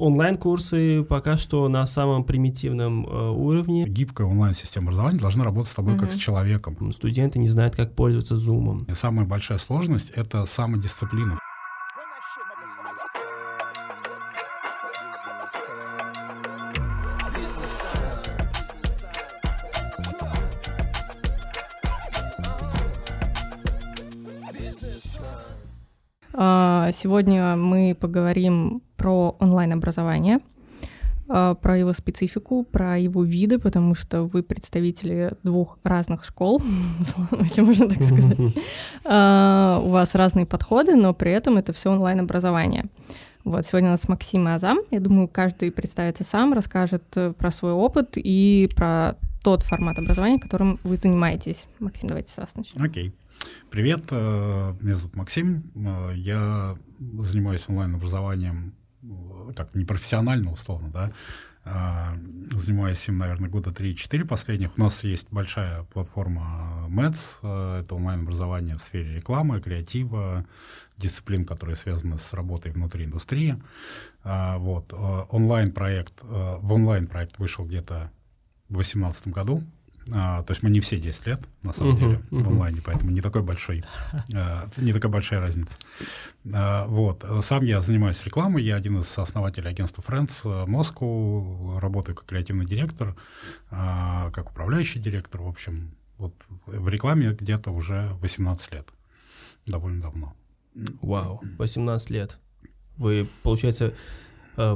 онлайн-курсы пока что на самом примитивном э, уровне. Гибкая онлайн-система образования должна работать с тобой угу. как с человеком. Студенты не знают, как пользоваться Zoom. И самая большая сложность — это самодисциплина. А, сегодня мы поговорим про онлайн-образование, а, про его специфику, про его виды, потому что вы представители двух разных школ, если можно так сказать. А, у вас разные подходы, но при этом это все онлайн-образование. Вот, сегодня у нас Максим и Азам. Я думаю, каждый представится сам, расскажет э, про свой опыт и про тот формат образования, которым вы занимаетесь. Максим, давайте с вас начнем. Окей. Привет, э, меня зовут Максим. Э, я занимаюсь онлайн-образованием, так, непрофессионально, условно, да. Занимаюсь им, наверное, года 3-4 последних. У нас есть большая платформа MEDS, это онлайн-образование в сфере рекламы, креатива, дисциплин, которые связаны с работой внутри индустрии. Вот. Онлайн-проект, в онлайн-проект вышел где-то в 2018 году. А, то есть мы не все 10 лет, на самом uh-huh, деле, uh-huh. в онлайне, поэтому не такой большой, а, не такая большая разница. А, вот. Сам я занимаюсь рекламой, я один из основателей агентства Friends Moscow, работаю как креативный директор, а, как управляющий директор, в общем, вот в рекламе где-то уже 18 лет, довольно давно. Вау, 18 лет. Вы, получается, Э,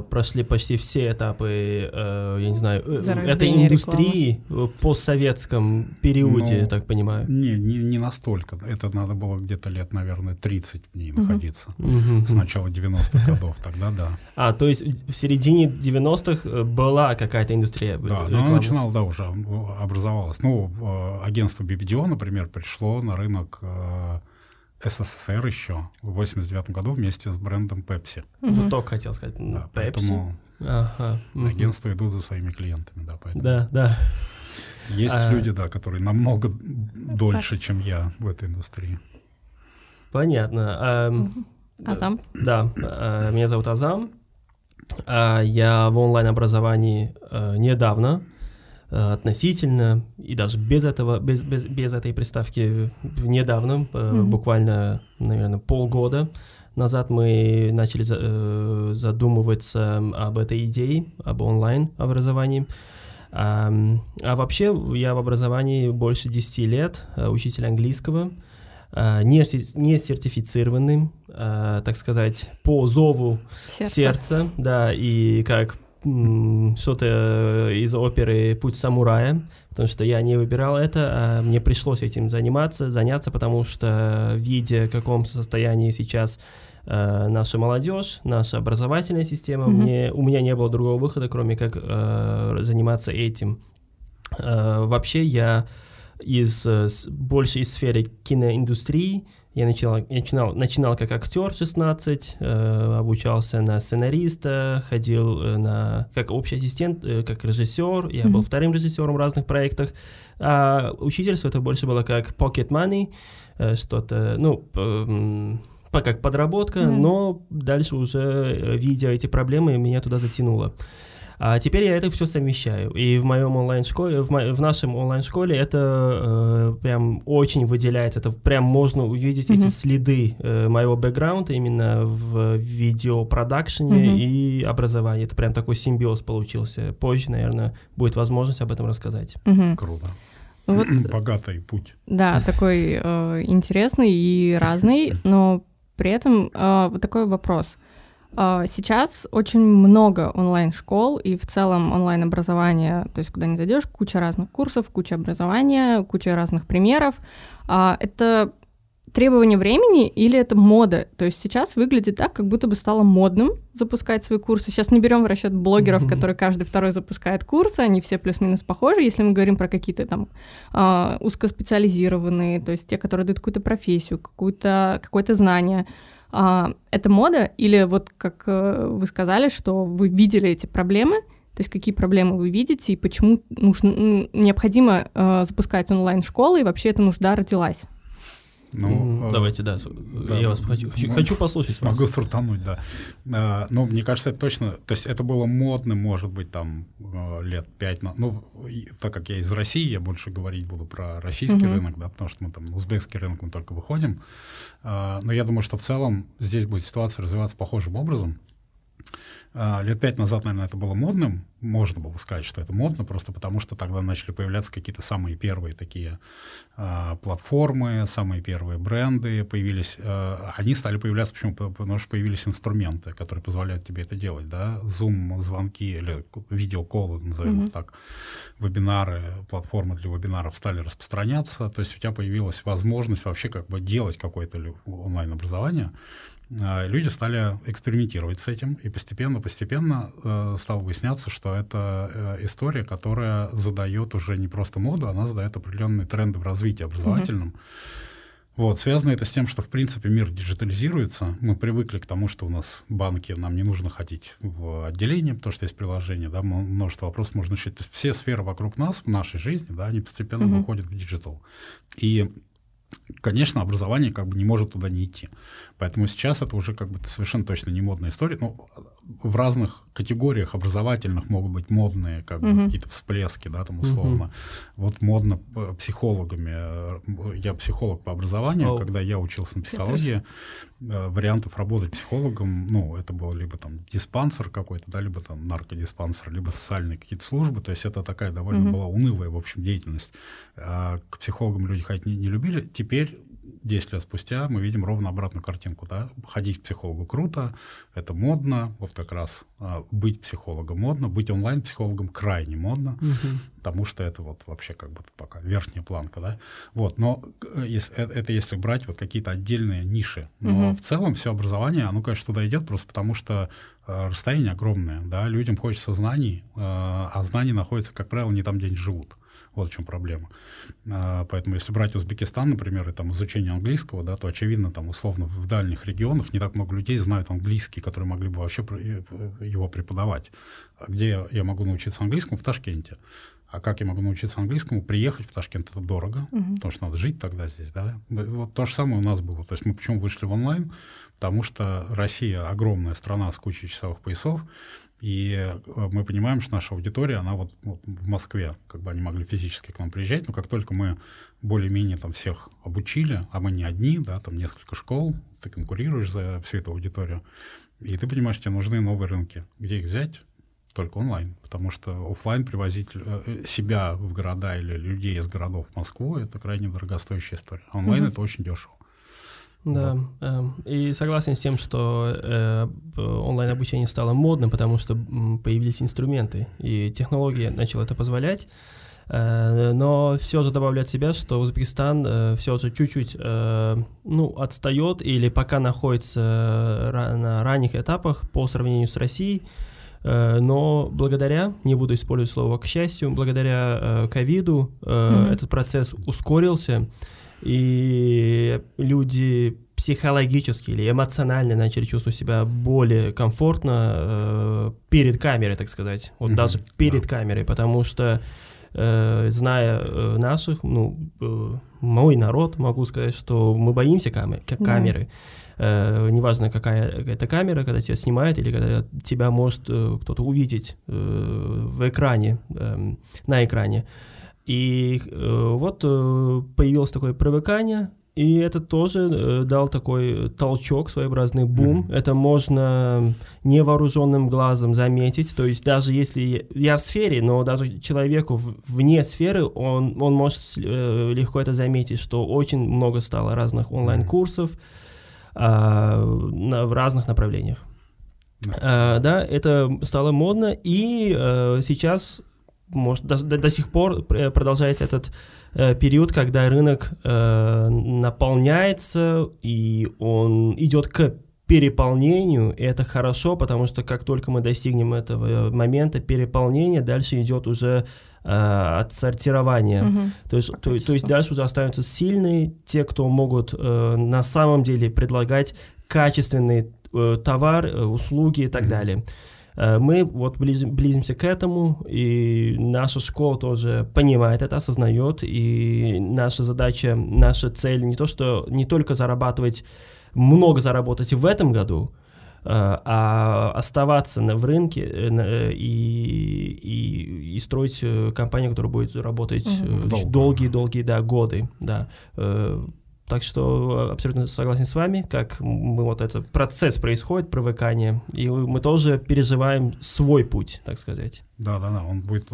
прошли почти все этапы, э, я не знаю, э, этой индустрии рекламы. в постсоветском периоде, ну, я так понимаю. Не, не, не настолько. Это надо было где-то лет, наверное, 30 в ней угу. находиться. Угу. С начала 90-х годов, тогда да. А, то есть в середине 90-х была какая-то индустрия Да, но она начинала, да, уже образовалась. Ну, агентство BBDO, например, пришло на рынок СССР еще в 89 году вместе с брендом Pepsi. Угу. Вот только хотел сказать. Да, Pepsi. Поэтому ага. агентства идут за своими клиентами, да, поэтому. Да, да. Есть а... люди, да, которые намного дольше, чем я в этой индустрии. Понятно. А, Азам. Да, а, меня зовут Азам. А, я в онлайн-образовании а, недавно. Э, относительно и даже без этого, без, без, без этой приставки недавно, mm-hmm. буквально, наверное, полгода назад мы начали э, задумываться об этой идее, об онлайн-образовании. А, а вообще я в образовании больше 10 лет, учитель английского, не, не сертифицированным, так сказать, по зову сердца. сердца, да, и как что-то из оперы «Путь самурая», потому что я не выбирал это, а мне пришлось этим заниматься, заняться, потому что видя, в каком состоянии сейчас э, наша молодежь, наша образовательная система, mm-hmm. мне, у меня не было другого выхода, кроме как э, заниматься этим. Э, вообще я из, больше из сферы киноиндустрии, я начинал, начинал, начинал как актер 16, э, обучался на сценариста, ходил э, на как общий ассистент, э, как режиссер. Я mm-hmm. был вторым режиссером в разных проектах. А учительство это больше было как pocket money, э, что-то, ну, э, как подработка, mm-hmm. но дальше уже, э, видя эти проблемы, меня туда затянуло. А теперь я это все совмещаю. И в моем онлайн-школе, в, мо- в нашем онлайн-школе это э, прям очень выделяется. Это прям можно увидеть mm-hmm. эти следы э, моего бэкграунда именно в видеопродакшене mm-hmm. и образовании. Это прям такой симбиоз получился. Позже, наверное, будет возможность об этом рассказать. Mm-hmm. Круто. Вот, Богатый путь. Да, такой э, интересный и разный, но при этом э, такой вопрос. А, сейчас очень много онлайн-школ и в целом онлайн-образование, то есть куда не зайдешь, куча разных курсов, куча образования, куча разных примеров. А, это требование времени или это мода? То есть сейчас выглядит так, как будто бы стало модным запускать свои курсы. Сейчас не берем в расчет блогеров, mm-hmm. которые каждый второй запускает курсы, они все плюс-минус похожи. Если мы говорим про какие-то там э, узкоспециализированные, то есть те, которые дают какую-то профессию, какую-то, какое-то знание, это мода или вот как э, вы сказали, что вы видели эти проблемы, то есть какие проблемы вы видите и почему нужно, необходимо э, запускать онлайн-школы и вообще эта нужда родилась? Ну, Давайте, да, да, я вас хочу, хочу, хочу послушать Могу вас. стартануть, да. А, ну, мне кажется, это точно, то есть это было модно, может быть, там э, лет пять, ну, так как я из России, я больше говорить буду про российский угу. рынок, да, потому что мы там узбекский рынок мы только выходим, а, но я думаю, что в целом здесь будет ситуация развиваться похожим образом. А, лет пять назад, наверное, это было модным, можно было сказать, что это модно, просто потому что тогда начали появляться какие-то самые первые такие э, платформы, самые первые бренды появились. Э, они стали появляться, почему? Потому что появились инструменты, которые позволяют тебе это делать, да, Zoom, звонки или видеоколы, назовем mm-hmm. так, вебинары, платформы для вебинаров стали распространяться, то есть у тебя появилась возможность вообще как бы делать какое-то онлайн-образование, люди стали экспериментировать с этим, и постепенно-постепенно э, стало выясняться, что это э, история, которая задает уже не просто моду, она задает определенные тренды в развитии образовательном. Mm-hmm. Вот, связано это с тем, что, в принципе, мир диджитализируется. Мы привыкли к тому, что у нас банки, нам не нужно ходить в отделение, потому что есть приложение, да, множество вопросов можно решить. То есть все сферы вокруг нас, в нашей жизни, да, они постепенно mm-hmm. выходят в digital. И конечно, образование как бы не может туда не идти. Поэтому сейчас это уже как бы совершенно точно не модная история. Ну, в разных категориях образовательных могут быть модные как бы, uh-huh. какие-то всплески, да, там условно. Uh-huh. Вот модно э, психологами. Э, я психолог по образованию, oh. когда я учился на психологии, э, вариантов работать психологом, ну, это был либо там диспансер какой-то, да, либо там наркодиспансер, либо социальные какие-то службы. То есть это такая довольно uh-huh. была унывая, в общем, деятельность. А к психологам люди ходить не, не любили. Теперь 10 лет спустя мы видим ровно обратную картинку. Да? Ходить к психологу круто, это модно, вот как раз а, быть психологом модно, быть онлайн-психологом крайне модно, угу. потому что это вот вообще как бы пока верхняя планка. Да? Вот, но э, если, э, это если брать вот какие-то отдельные ниши. Но угу. в целом все образование, оно, конечно, туда идет просто потому, что э, расстояние огромное. Да? Людям хочется знаний, э, а знания находятся, как правило, не там, где они живут. Вот в чем проблема. А, поэтому если брать Узбекистан, например, и там изучение английского, да, то очевидно, там условно в дальних регионах не так много людей знают английский, которые могли бы вообще э, его преподавать. А где я могу научиться английскому? В Ташкенте. А как я могу научиться английскому? Приехать в Ташкент это дорого, uh-huh. потому что надо жить тогда здесь, да. Вот то же самое у нас было. То есть мы почему вышли в онлайн? Потому что Россия огромная страна с кучей часовых поясов, и э, мы понимаем, что наша аудитория, она вот, вот в Москве, как бы они могли физически к нам приезжать, но как только мы более-менее там всех обучили, а мы не одни, да, там несколько школ, ты конкурируешь за всю эту аудиторию, и ты понимаешь, тебе нужны новые рынки. Где их взять? Только онлайн, потому что офлайн привозить э, себя в города или людей из городов в Москву это крайне дорогостоящая история. А онлайн mm-hmm. это очень дешево. Да, э, и согласен с тем, что э, онлайн-обучение стало модным, потому что появились инструменты, и технология начала это позволять. Э, но все же добавляет себя, что Узбекистан э, все же чуть-чуть э, ну, отстает или пока находится на ранних этапах по сравнению с Россией. Но благодаря, не буду использовать слово к счастью, благодаря ковиду mm-hmm. этот процесс ускорился и люди психологически или эмоционально начали чувствовать себя более комфортно э, перед камерой, так сказать, вот mm-hmm. даже перед да. камерой, потому что э, зная э, наших, ну, э, мой народ, могу сказать, что мы боимся камер, камеры. Mm-hmm. Э, неважно, какая это камера, когда тебя снимают или когда тебя может э, кто-то увидеть э, в экране, э, на экране. И э, вот э, появилось такое привыкание, и это тоже э, дал такой толчок, своеобразный бум. Mm-hmm. Это можно невооруженным глазом заметить. То есть даже если я в сфере, но даже человеку вне сферы, он, он может э, легко это заметить, что очень много стало разных онлайн-курсов э, на, в разных направлениях. Uh, да, это стало модно, и uh, сейчас может, до, до, до сих пор продолжается этот э, период, когда рынок э, наполняется, и он идет к переполнению, и это хорошо, потому что как только мы достигнем этого момента переполнения, дальше идет уже э, отсортирование. Угу. То, есть, то, то есть дальше уже останутся сильные, те, кто могут э, на самом деле предлагать качественный э, товар, э, услуги и так угу. далее. Э, мы вот близим, близимся к этому, и наша школа тоже понимает это, осознает, и наша задача, наша цель не то, что не только зарабатывать, много заработать в этом году, э, а оставаться на, в рынке э, и, и, и строить компанию, которая будет работать угу. долгие-долгие да, годы. Да. Так что абсолютно согласен с вами, как мы вот этот процесс происходит, привыкание, и мы тоже переживаем свой путь, так сказать. Да, да, да, он будет,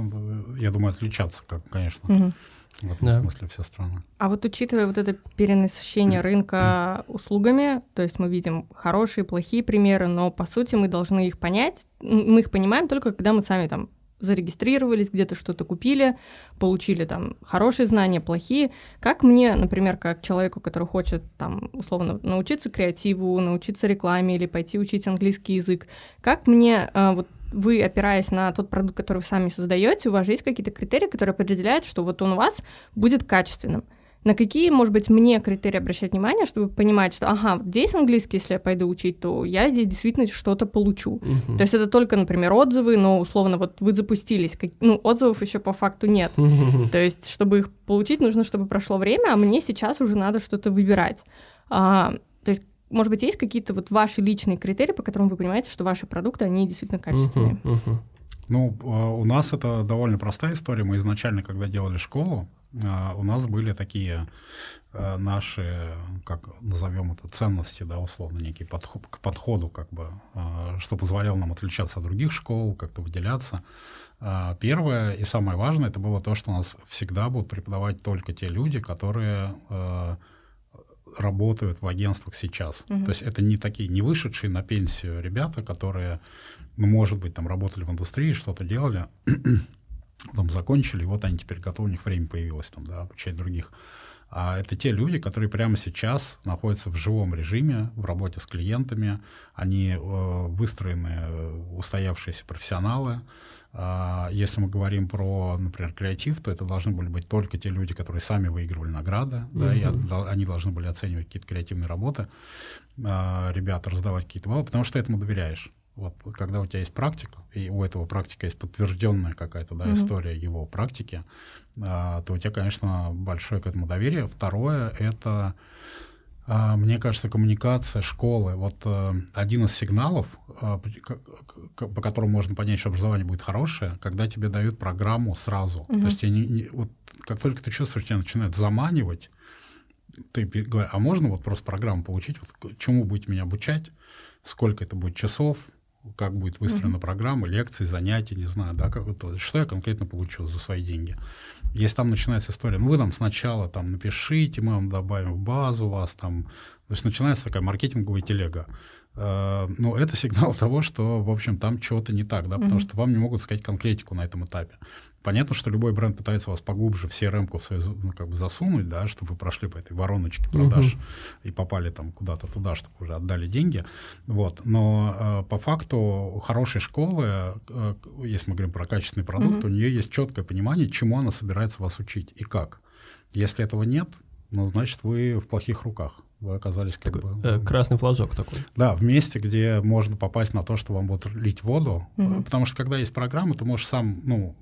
я думаю, отличаться, как, конечно. Угу. В этом да. смысле все страны. А вот учитывая вот это перенасыщение рынка услугами, то есть мы видим хорошие, плохие примеры, но по сути мы должны их понять, мы их понимаем только когда мы сами там зарегистрировались, где-то что-то купили, получили там хорошие знания, плохие. Как мне, например, как человеку, который хочет там условно научиться креативу, научиться рекламе или пойти учить английский язык, как мне э, вот вы, опираясь на тот продукт, который вы сами создаете, у вас есть какие-то критерии, которые определяют, что вот он у вас будет качественным? На какие, может быть, мне критерии обращать внимание, чтобы понимать, что, ага, здесь английский, если я пойду учить, то я здесь действительно что-то получу. Uh-huh. То есть это только, например, отзывы, но условно вот вы запустились, как, ну, отзывов еще по факту нет. Uh-huh. То есть, чтобы их получить, нужно, чтобы прошло время, а мне сейчас уже надо что-то выбирать. А, то есть, может быть, есть какие-то вот ваши личные критерии, по которым вы понимаете, что ваши продукты, они действительно качественные? Uh-huh. Uh-huh. Ну, а, у нас это довольно простая история. Мы изначально, когда делали школу, у нас были такие э, наши, как назовем это, ценности, да, условно, некий подход к подходу, как бы, а, что позволяло нам отличаться от других школ, как-то выделяться. А, первое и самое важное, это было то, что у нас всегда будут преподавать только те люди, которые э, работают в агентствах сейчас. Угу. То есть это не такие не вышедшие на пенсию ребята, которые, ну, может быть, там работали в индустрии, что-то делали, потом закончили, вот они теперь готовы, у них время появилось там, да, обучать других. А это те люди, которые прямо сейчас находятся в живом режиме, в работе с клиентами, они э, выстроены, э, устоявшиеся профессионалы. Э, если мы говорим про, например, креатив, то это должны были быть только те люди, которые сами выигрывали награды, mm-hmm. да, и от, они должны были оценивать какие-то креативные работы, э, ребята раздавать какие-то баллы, потому что этому доверяешь. Вот когда у тебя есть практика, и у этого практика есть подтвержденная какая-то да, mm-hmm. история его практики, а, то у тебя, конечно, большое к этому доверие. Второе это, а, мне кажется, коммуникация школы. Вот а, один из сигналов, а, по, по которому можно понять, что образование будет хорошее, когда тебе дают программу сразу. Mm-hmm. То есть не, не, вот, как только ты чувствуешь, тебя начинает заманивать, ты говоришь, а можно вот просто программу получить, вот, чему будете меня обучать, сколько это будет часов, как будет выстроена mm-hmm. программа, лекции, занятия, не знаю, да, как это, что я конкретно получу за свои деньги. Если там начинается история, ну вы там сначала там напишите, мы вам добавим в базу вас там, то есть начинается такая маркетинговая телега. Ну, это сигнал того, что, в общем, там чего-то не так, да, потому mm-hmm. что вам не могут сказать конкретику на этом этапе. Понятно, что любой бренд пытается вас поглубже в CRM-ку в свою, ну, как бы засунуть, да, чтобы вы прошли по этой вороночке продаж uh-huh. и попали там куда-то туда, чтобы уже отдали деньги. Вот. Но э, по факту хорошей школы, э, если мы говорим про качественный продукт, uh-huh. у нее есть четкое понимание, чему она собирается вас учить и как. Если этого нет, ну, значит, вы в плохих руках вы оказались как такой, бы... Э, красный флажок такой. Да, в месте, где можно попасть на то, что вам будут лить воду. Угу. Потому что когда есть программа, ты можешь сам ну,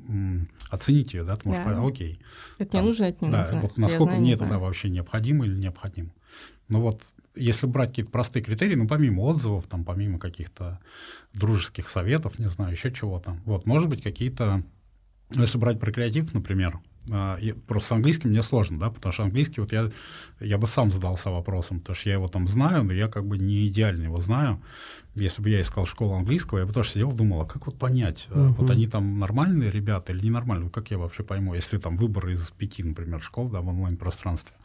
оценить ее, да, ты можешь да. понять, окей. Это там, не нужно, это не да, нужно. Вот насколько мне это да, вообще необходимо или необходимо. Ну вот, если брать какие-то простые критерии, ну помимо отзывов, там, помимо каких-то дружеских советов, не знаю, еще чего-то, вот, может быть, какие-то, ну, если брать про креатив, например, просто с английским мне сложно, да, потому что английский вот я, я бы сам задался вопросом, потому что я его там знаю, но я как бы не идеально его знаю если бы я искал школу английского, я бы тоже сидел, думал, а как вот понять, uh-huh. вот они там нормальные ребята или ненормальные, как я вообще пойму, если там выбор из пяти, например, школ, да, в онлайн-пространстве.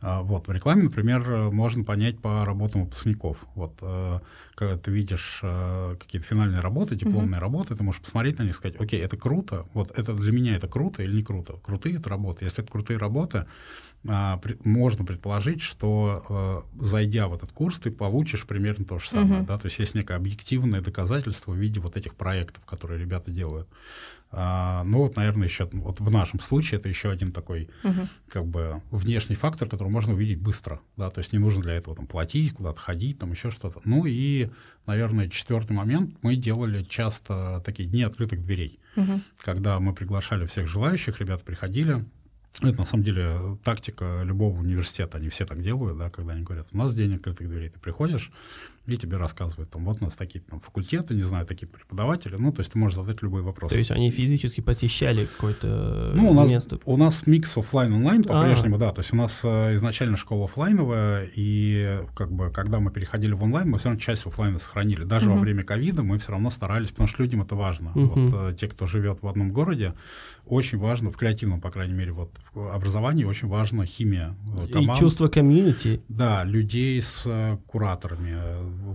А, вот, в рекламе, например, можно понять по работам выпускников. Вот, э, когда ты видишь э, какие-то финальные работы, дипломные uh-huh. работы, ты можешь посмотреть на них и сказать, окей, это круто, вот это для меня это круто или не круто. Крутые это работы. Если это крутые работы, можно предположить, что э, зайдя в этот курс, ты получишь примерно то же самое. Uh-huh. Да? То есть есть есть некое объективное доказательство в виде вот этих проектов, которые ребята делают. А, ну вот, наверное, еще вот в нашем случае это еще один такой угу. как бы внешний фактор, который можно увидеть быстро, да, то есть не нужно для этого там платить, куда-то ходить, там еще что-то. Ну и, наверное, четвертый момент, мы делали часто такие дни открытых дверей, угу. когда мы приглашали всех желающих, ребята приходили, это на самом деле тактика любого университета, они все так делают, да, когда они говорят, у нас день открытых дверей, ты приходишь, и тебе рассказывают, там, вот у нас такие там, факультеты, не знаю, такие преподаватели, ну, то есть ты можешь задать любой вопрос. То есть они физически посещали какое-то ну, у нас, место? У нас микс офлайн-онлайн по-прежнему, а. да, то есть у нас э, изначально школа офлайновая, и как бы когда мы переходили в онлайн, мы все равно часть офлайна сохранили. Даже угу. во время ковида мы все равно старались, потому что людям это важно. Угу. Вот э, те, кто живет в одном городе, очень важно, в креативном, по крайней мере, вот в образовании очень важна химия э, команд. И чувство комьюнити. Да, людей с э, кураторами,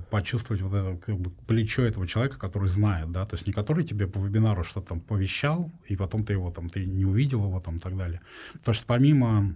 почувствовать вот это как бы, плечо этого человека, который знает, да, то есть не который тебе по вебинару что-то там повещал, и потом ты его там, ты не увидел его там и так далее. Потому что помимо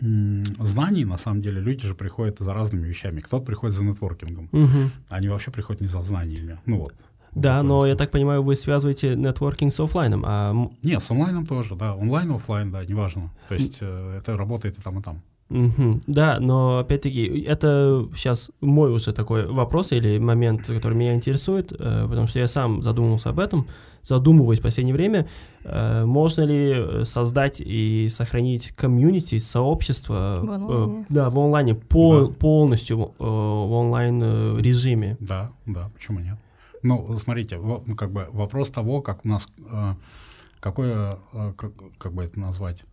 знаний, на самом деле, люди же приходят за разными вещами. Кто-то приходит за нетворкингом, угу. они вообще приходят не за знаниями. Ну вот. Да, но я так понимаю, вы связываете нетворкинг с офлайном. А... Нет, с онлайном тоже, да. Онлайн, офлайн, да, неважно. То есть э, это работает и там, и там. Угу. Да, но опять-таки это сейчас мой уже такой вопрос или момент, который меня интересует, э, потому что я сам задумывался об этом, задумываюсь в последнее время, э, можно ли создать и сохранить комьюнити, сообщество в онлайне, э, да, в онлайне пол, да. полностью в, в онлайн режиме? Да, да, почему нет? Ну, смотрите, как бы вопрос того, как у нас, какое, как, как бы это назвать,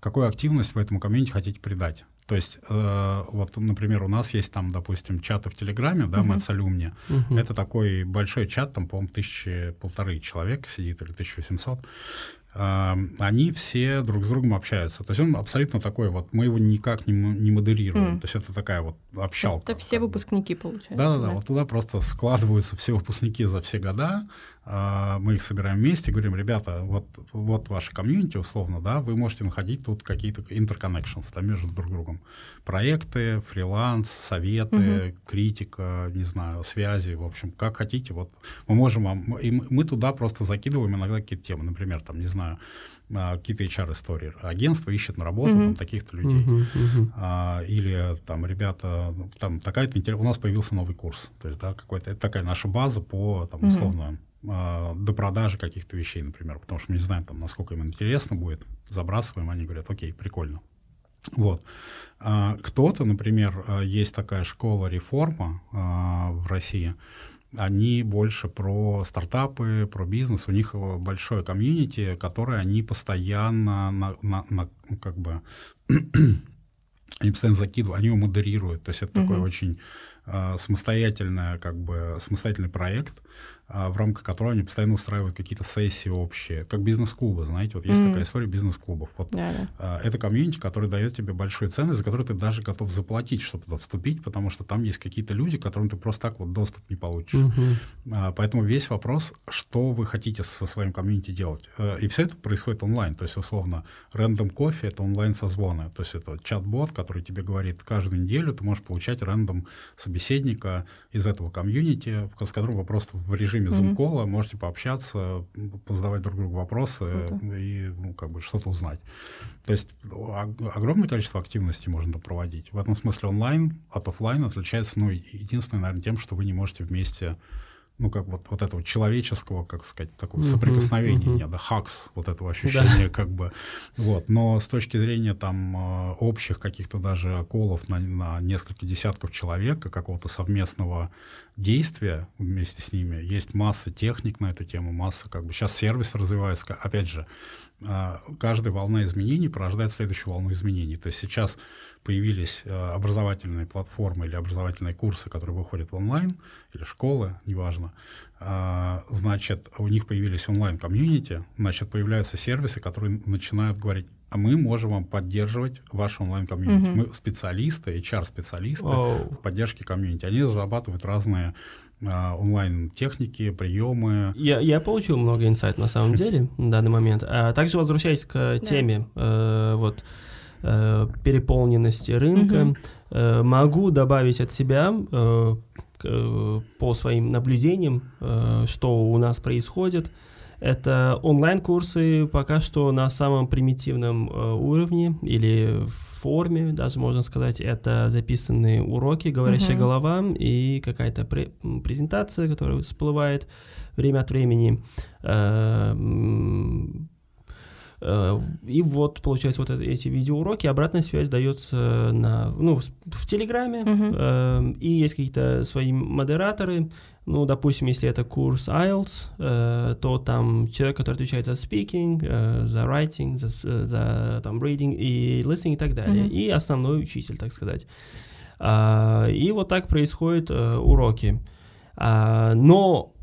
какую активность вы этому комьюнити хотите придать. То есть, э, вот, например, у нас есть там, допустим, чаты в Телеграме, да, uh-huh. Alumni. Uh-huh. Это такой большой чат, там, по-моему, тысячи, полторы человека сидит или 1800. Э, они все друг с другом общаются. То есть он абсолютно такой вот, мы его никак не, не модерируем. Mm. То есть это такая вот общалка. Это все выпускники, получается. Да-да-да, вот туда просто складываются все выпускники за все года, мы их собираем вместе, говорим, ребята, вот, вот ваше комьюнити, условно, да, вы можете находить тут какие-то interconnections да, между друг другом. Проекты, фриланс, советы, угу. критика, не знаю, связи, в общем, как хотите. Вот мы можем вам... И мы туда просто закидываем иногда какие-то темы, например, там, не знаю, а, какие-то HR-истории. Агентство ищет на работу mm-hmm. там, таких-то людей. Mm-hmm. А, или там ребята, там такая-то... У нас появился новый курс. То есть, да, какой-то... Это такая наша база по, там, условно, mm-hmm э, до продажи каких-то вещей, например, потому что мы не знаем, там, насколько им интересно будет, забрасываем, они говорят, окей, прикольно. Вот. А, кто-то, например, а, есть такая школа реформа а, в России, они больше про стартапы, про бизнес, у них большое комьюнити, которое они постоянно на, на, на как бы они постоянно закидывают, они его модерируют, то есть это uh-huh. такой очень э, самостоятельный, как бы самостоятельный проект, а, в рамках которого они постоянно устраивают какие-то сессии общие, как бизнес-клубы, знаете, вот есть mm-hmm. такая история бизнес-клубов. Вот yeah, yeah. это комьюнити, который дает тебе большую ценность, за которую ты даже готов заплатить, чтобы туда вступить, потому что там есть какие-то люди, которым ты просто так вот доступ не получишь. Mm-hmm. Поэтому весь вопрос, что вы хотите со своим комьюнити делать. Э, и все это происходит онлайн, то есть условно рандом кофе это онлайн созвоны, то есть это чат-бот, который тебе говорит каждую неделю ты можешь получать рандом собеседника из этого комьюнити, с которым вы просто в режиме режиме зум-кола, можете пообщаться, позадавать друг другу вопросы Круто. и ну, как бы что-то узнать. То есть огромное количество активностей можно проводить. В этом смысле онлайн от офлайн отличается, ну, единственное, наверное, тем, что вы не можете вместе ну, как вот, вот этого человеческого, как сказать, такого uh-huh, соприкосновения, uh-huh. да, хакс, вот этого ощущения, да. как бы, вот, но с точки зрения там э, общих каких-то даже call ов на, на несколько десятков человек, какого-то совместного действия вместе с ними, есть масса техник на эту тему, масса, как бы, сейчас сервис развивается, опять же, а, каждая волна изменений порождает следующую волну изменений. То есть сейчас появились а, образовательные платформы или образовательные курсы, которые выходят в онлайн, или школы, неважно. А, значит, у них появились онлайн-комьюнити, значит, появляются сервисы, которые начинают говорить, а мы можем вам поддерживать ваш онлайн-комьюнити. Mm-hmm. Мы специалисты, HR-специалисты oh. в поддержке комьюнити. Они разрабатывают разные а, онлайн-техники, приемы. Я, я получил много инсайт на самом деле на данный момент. А также возвращаясь к теме э, вот, э, переполненности рынка, э, могу добавить от себя, э, э, по своим наблюдениям, э, что у нас происходит. Это онлайн-курсы пока что на самом примитивном э, уровне или форме, даже можно сказать. Это записанные уроки, говорящая uh-huh. голова и какая-то пре- презентация, которая всплывает время от времени. Э, Э, и вот, получается, вот эти видеоуроки, обратная связь дается на, ну, в Телеграме, uh-huh. и есть какие-то свои модераторы, ну, допустим, если это курс IELTS, э, то там человек, который отвечает за speaking, за writing, за, за там reading и listening и так далее, uh-huh. и основной учитель, так сказать. А, и вот так происходят уроки. А, но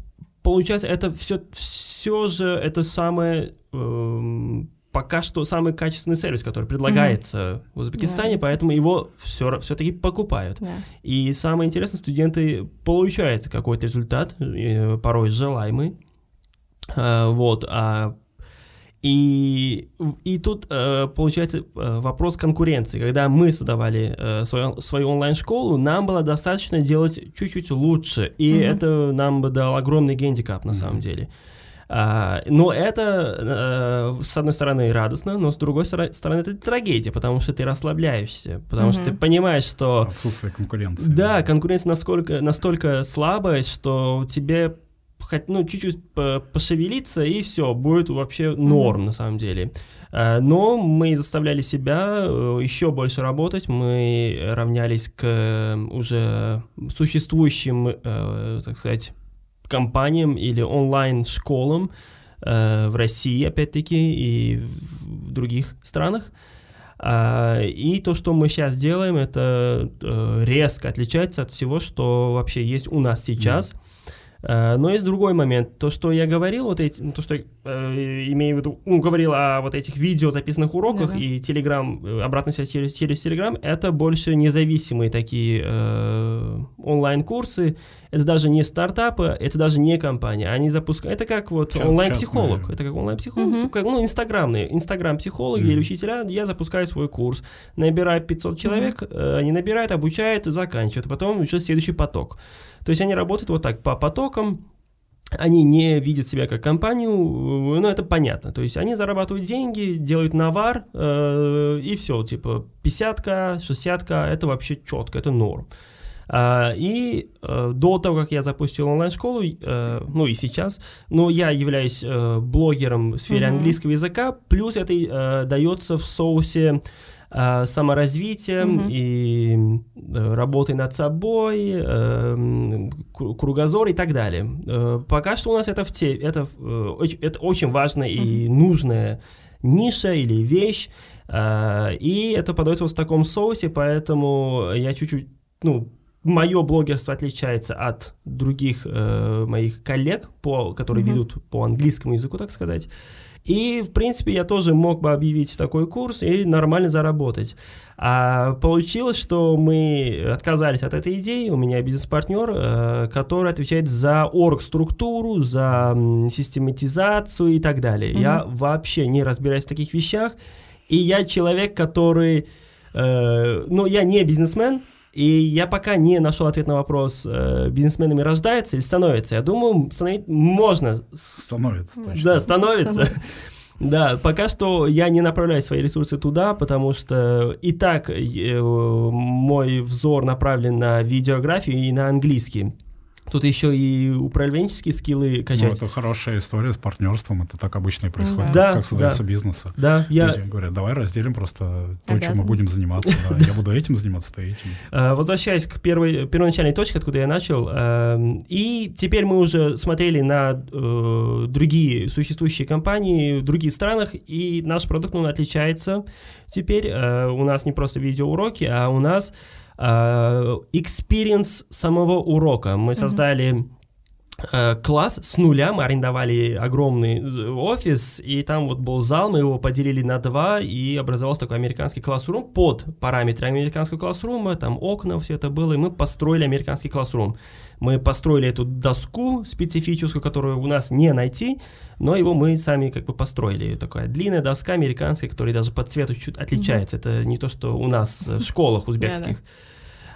получается, это все, все же это самое эм, пока что самый качественный сервис, который предлагается mm-hmm. в Узбекистане, yeah. поэтому его все, все-таки покупают. Yeah. И самое интересное, студенты получают какой-то результат, э, порой желаемый. Э, вот, а и, и тут э, получается э, вопрос конкуренции. Когда мы создавали э, свою, свою онлайн-школу, нам было достаточно делать чуть-чуть лучше. И mm-hmm. это нам бы дал огромный гендикап на mm-hmm. самом деле. А, но это, э, с одной стороны, радостно, но с другой стороны, это трагедия, потому что ты расслабляешься, потому mm-hmm. что ты понимаешь, что... Отсутствие конкуренции. Да, конкуренция насколько, настолько слабая, что тебе хоть, ну, чуть-чуть пошевелиться, и все, будет вообще норм mm-hmm. на самом деле. А, но мы заставляли себя э, еще больше работать, мы равнялись к э, уже существующим, так сказать, компаниям или онлайн-школам в России, опять-таки, и в других странах. А, и то, что мы сейчас делаем, это резко отличается от всего, что вообще есть у нас сейчас. Mm. Э, но есть другой момент. То, что я говорил, вот эти, ну, то, что э, имею в виду, ну, говорил о вот этих видео записанных уроках да, и Telegram, э, обратная связь через, через Telegram, это больше независимые такие э, онлайн-курсы. Это даже не стартапы, это даже не компания. Они запускают... Это как вот онлайн-психолог. Это как онлайн-психолог. Угу. Как, ну, инстаграмные. Инстаграм-психологи угу. или учителя. Я запускаю свой курс. Набираю 500 человек, угу. они набирают, обучают, заканчивают. Потом уже следующий поток. То есть они работают вот так по потокам, они не видят себя как компанию, ну это понятно. То есть они зарабатывают деньги, делают навар, э, и все, типа 50-ка, 60-ка, это вообще четко, это норм. Uh, и uh, до того, как я запустил онлайн-школу, uh, ну и сейчас, но я являюсь блогером в сфере mm-hmm. английского языка, плюс это дается в соусе э, саморазвитием угу. и э, работой над собой, э, кругозор и так далее. Э, пока что у нас это, в те, это, э, это очень важная угу. и нужная ниша или вещь, э, и это подается вот в таком соусе, поэтому я чуть-чуть, ну, мое блогерство отличается от других э, моих коллег, по, которые mm-hmm. ведут по английскому языку, так сказать. И, в принципе, я тоже мог бы объявить такой курс и нормально заработать. А получилось, что мы отказались от этой идеи. У меня бизнес-партнер, э, который отвечает за орг-структуру, за систематизацию и так далее. Mm-hmm. Я вообще не разбираюсь в таких вещах. И я человек, который... Э, ну, я не бизнесмен, и я пока не нашел ответ на вопрос, э, бизнесменами рождается или становится. Я думаю, становить можно. Становится. Точно. Да, становится. Да, пока что я не направляю свои ресурсы туда, потому что и так э, мой взор направлен на видеографию и на английский. Тут еще и управленческие скиллы качать. Ну, это хорошая история с партнерством. Это так обычно и происходит, да. как создается да. бизнес. Да, я... Люди говорят, давай разделим просто то, чем мы будем заниматься. Да. Я буду этим заниматься, ты этим. А, возвращаясь к первой, первоначальной точке, откуда я начал, эм, и теперь мы уже смотрели на э, другие существующие компании в других странах, и наш продукт он отличается. Теперь э, у нас не просто видеоуроки, а у нас experience самого урока. Мы создали э, класс с нуля, мы арендовали огромный офис, и там вот был зал, мы его поделили на два, и образовался такой американский классрум под параметры американского классрума, там окна, все это было, и мы построили американский классрум. Мы построили эту доску специфическую, которую у нас не найти, но его мы сами как бы построили. Такая длинная доска американская, которая даже по цвету чуть отличается. Mm-hmm. Это не то, что у нас в школах узбекских.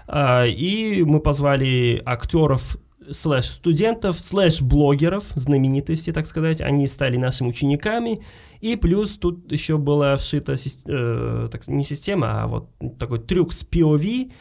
А, и мы позвали актеров слэш-студентов, слэш-блогеров, знаменитости, так сказать. Они стали нашими учениками. И плюс тут еще была вшита э, так, не система, а вот такой трюк с POV.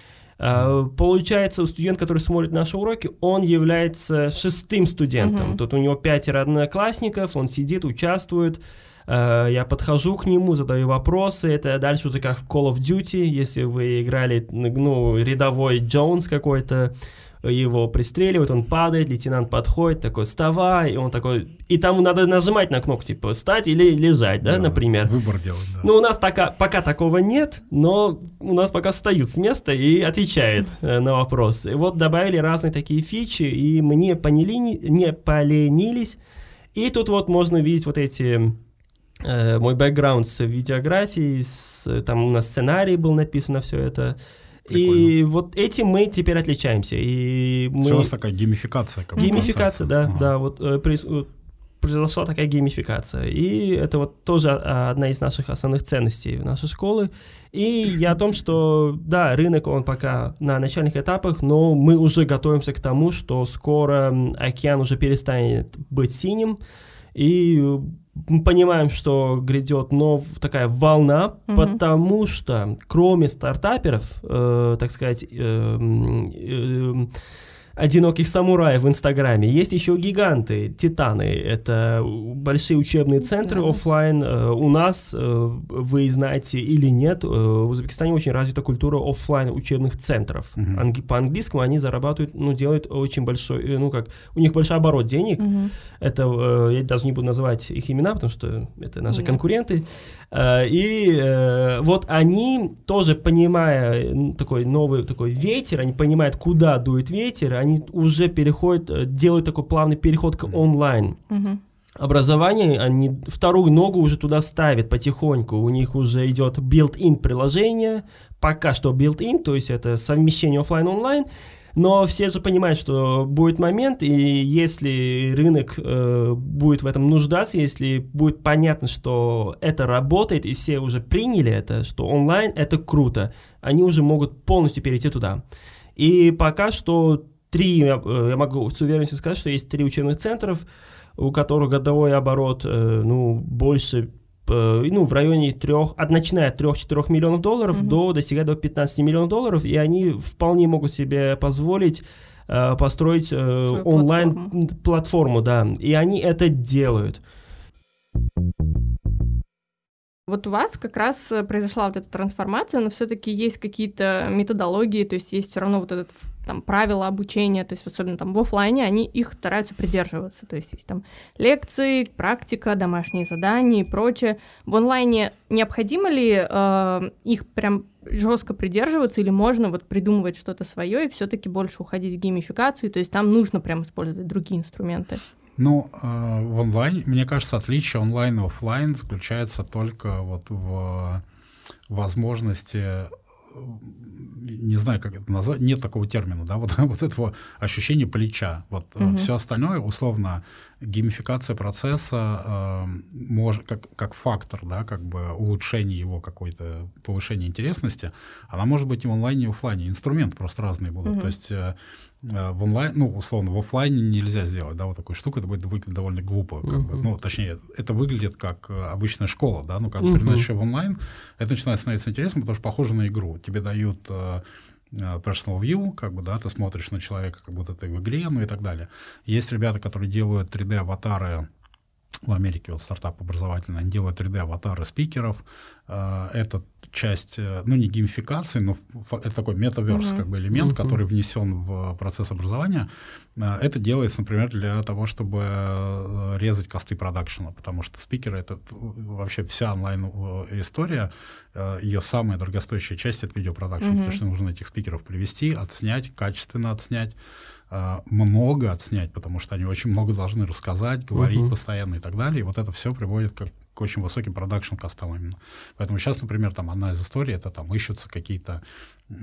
Э, получается, студент, который смотрит наши уроки, он является шестым студентом. Mm-hmm. Тут у него пятеро одноклассников, он сидит, участвует. Э, я подхожу к нему, задаю вопросы. Это дальше уже как в Call of Duty, если вы играли, ну, рядовой Джонс какой-то, его пристреливают, он падает, лейтенант подходит, такой, вставай, и он такой, и там надо нажимать на кнопку, типа, встать или лежать, да, да например. Выбор делать, да. Ну, у нас пока, пока такого нет, но у нас пока встают с места и отвечает э, на вопросы. И вот добавили разные такие фичи, и мы не, поняли, не поленились, и тут вот можно видеть вот эти э, мой бэкграунд с видеографией, с, там у нас сценарий был написан, все это, и вот этим мы теперь отличаемся. И мы... Все у вас такая геймификация. Как геймификация, да, ага. да. Вот э, произошла такая геймификация. И это вот тоже а, одна из наших основных ценностей нашей школы. И я о том, что, да, рынок, он пока на начальных этапах, но мы уже готовимся к тому, что скоро океан уже перестанет быть синим, и мы понимаем, что грядет нов, такая волна, mm-hmm. потому что кроме стартаперов, э, так сказать, э, э, одиноких самураев в Инстаграме. Есть еще гиганты, титаны. Это большие учебные центры да. офлайн. Э, у нас, э, вы знаете или нет, э, в Узбекистане очень развита культура офлайн учебных центров. Угу. По-английскому они зарабатывают, ну, делают очень большой, ну, как, у них большой оборот денег. Угу. Это, я даже не буду называть их имена, потому что это наши да. конкуренты. И вот они тоже, понимая такой новый такой ветер, они понимают, куда дует ветер, они уже переходят, э, делают такой плавный переход к онлайн. Mm-hmm. Образование, они вторую ногу уже туда ставят потихоньку. У них уже идет built-in приложение, пока что built-in, то есть это совмещение офлайн-онлайн. Но все же понимают, что будет момент, и если рынок э, будет в этом нуждаться, если будет понятно, что это работает, и все уже приняли это, что онлайн это круто, они уже могут полностью перейти туда. И пока что три, я, э, я могу с уверенностью сказать, что есть три учебных центров, у которых годовой оборот э, ну, больше э, ну, в районе трех, от начиная от 3-4 миллионов долларов mm-hmm. до достигая до 15 миллионов долларов, и они вполне могут себе позволить э, построить э, онлайн-платформу, да, и они это делают. Вот у вас как раз произошла вот эта трансформация, но все-таки есть какие-то методологии, то есть есть все равно вот этот там правила обучения, то есть особенно там в офлайне, они их стараются придерживаться. То есть есть там лекции, практика, домашние задания и прочее. В онлайне необходимо ли э, их прям жестко придерживаться или можно вот придумывать что-то свое и все-таки больше уходить в геймификацию, то есть там нужно прям использовать другие инструменты? Ну, э, в онлайн, мне кажется, отличие онлайн и офлайн заключается только вот в возможности не знаю, как это назвать, нет такого термина, да, вот, вот этого ощущения плеча. Вот угу. Э, все остальное, условно, геймификация процесса э, может, как, как фактор, да, как бы улучшение его какой-то, повышение интересности, она может быть и в онлайне, и в офлайне. Инструменты просто разные будут. Угу. То есть э, э, в онлайн, ну, условно, в офлайне нельзя сделать, да, вот такую штуку, это будет выглядеть довольно глупо, как uh бы, ну, точнее, это выглядит как э, обычная школа, да, ну, как uh переносишь в онлайн, это начинает становиться интересным, потому что похоже на игру. Тебе дают э, personal view, как бы, да, ты смотришь на человека, как будто ты в игре, ну и так далее. Есть ребята, которые делают 3D-аватары в Америке, вот стартап образовательный, они делают 3D-аватары спикеров. Э, это часть, э, ну, не геймификации, но это такой метаверс, mm-hmm. как бы элемент, mm-hmm. который внесен в процесс образования. Э, это делается, например, для того, чтобы резать косты продакшена, потому что спикеры — это вообще вся онлайн-история, ее самая дорогостоящая часть — это видеопродакшн, mm-hmm. потому что нужно этих спикеров привести, отснять, качественно отснять, Э, много отснять, потому что они очень много должны рассказать, говорить uh-huh. постоянно и так далее. И вот это все приводит к, к очень высоким продакшн костам именно. Поэтому сейчас, например, там одна из историй это там ищутся какие-то э,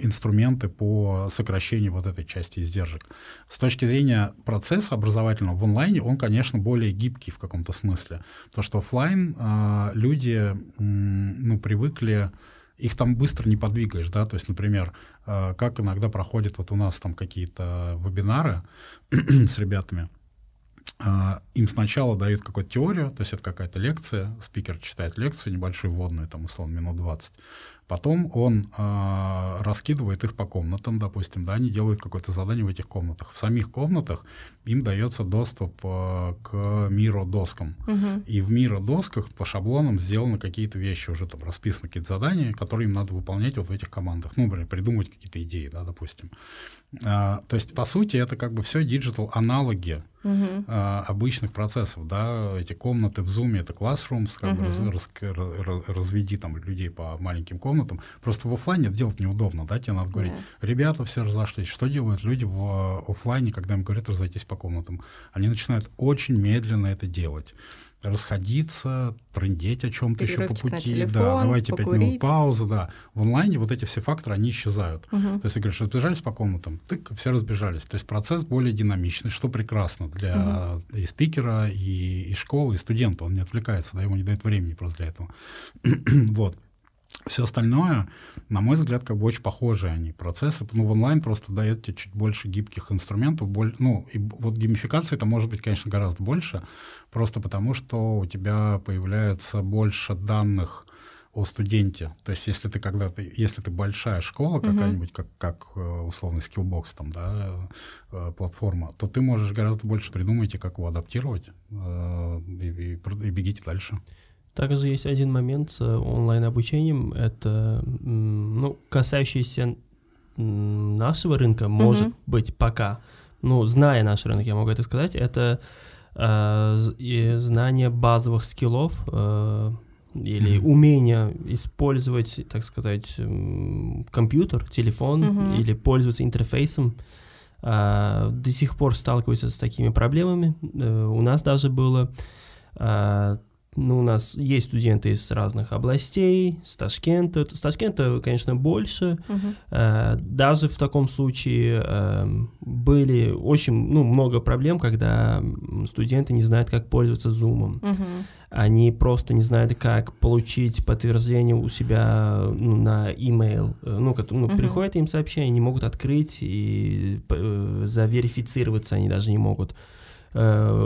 инструменты по сокращению вот этой части издержек. С точки зрения процесса образовательного в онлайне, он, конечно, более гибкий в каком-то смысле. То, что офлайн э, люди э, ну, привыкли их там быстро не подвигаешь, да, то есть, например, э, как иногда проходят вот у нас там какие-то вебинары с ребятами, э, им сначала дают какую-то теорию, то есть это какая-то лекция, спикер читает лекцию небольшую вводную, там, условно, минут 20, Потом он э, раскидывает их по комнатам, допустим, да, они делают какое-то задание в этих комнатах. В самих комнатах им дается доступ э, к Miro доскам. Угу. И в Miro досках по шаблонам сделаны какие-то вещи, уже там расписаны какие-то задания, которые им надо выполнять вот в этих командах. Ну, например, придумывать какие-то идеи, да, допустим. А, то есть, по сути, это как бы все digital угу. а, обычных процессов, да, эти комнаты в Zoom это classrooms, как uh-huh. бы раз, раз, раз, разведи там людей по маленьким комнатам. Просто в офлайне это делать неудобно, да, тебе надо говорить, yeah. ребята все разошлись, что делают люди в э, офлайне, когда им говорят разойтись по комнатам? Они начинают очень медленно это делать расходиться, трындеть о чем-то еще по пути. Телефон, да, давайте пять минут паузы, да. В онлайне вот эти все факторы, они исчезают. Угу. То есть ты говоришь, разбежались по комнатам, тык, все разбежались. То есть процесс более динамичный, что прекрасно для угу. и спикера, и, и школы, и студента. Он не отвлекается, да, ему не дает времени просто для этого. вот. Все остальное, на мой взгляд, как бы очень похожие они процессы. Ну, в онлайн просто дает тебе чуть больше гибких инструментов. Боль, ну, и вот геймификация это может быть, конечно, гораздо больше, просто потому что у тебя появляется больше данных о студенте. То есть, если ты когда-то, если ты большая школа какая-нибудь, как, как э, условный скиллбокс там, да, э, платформа, то ты можешь гораздо больше придумать и как его адаптировать, э, и, и, и бегите дальше. Также есть один момент с онлайн-обучением, это, ну, касающийся нашего рынка, может mm-hmm. быть, пока, ну, зная наш рынок, я могу это сказать, это э, знание базовых скиллов э, или mm-hmm. умение использовать, так сказать, компьютер, телефон mm-hmm. или пользоваться интерфейсом. Э, до сих пор сталкиваются с такими проблемами. Э, у нас даже было э, ну, у нас есть студенты из разных областей, с Ташкента. С Ташкента, конечно, больше. Uh-huh. Даже в таком случае э, были очень ну, много проблем, когда студенты не знают, как пользоваться Zoom. Uh-huh. Они просто не знают, как получить подтверждение у себя ну, на email. Э, ну, как, ну uh-huh. приходит им сообщение, они не могут открыть и э, заверифицироваться они даже не могут. Э,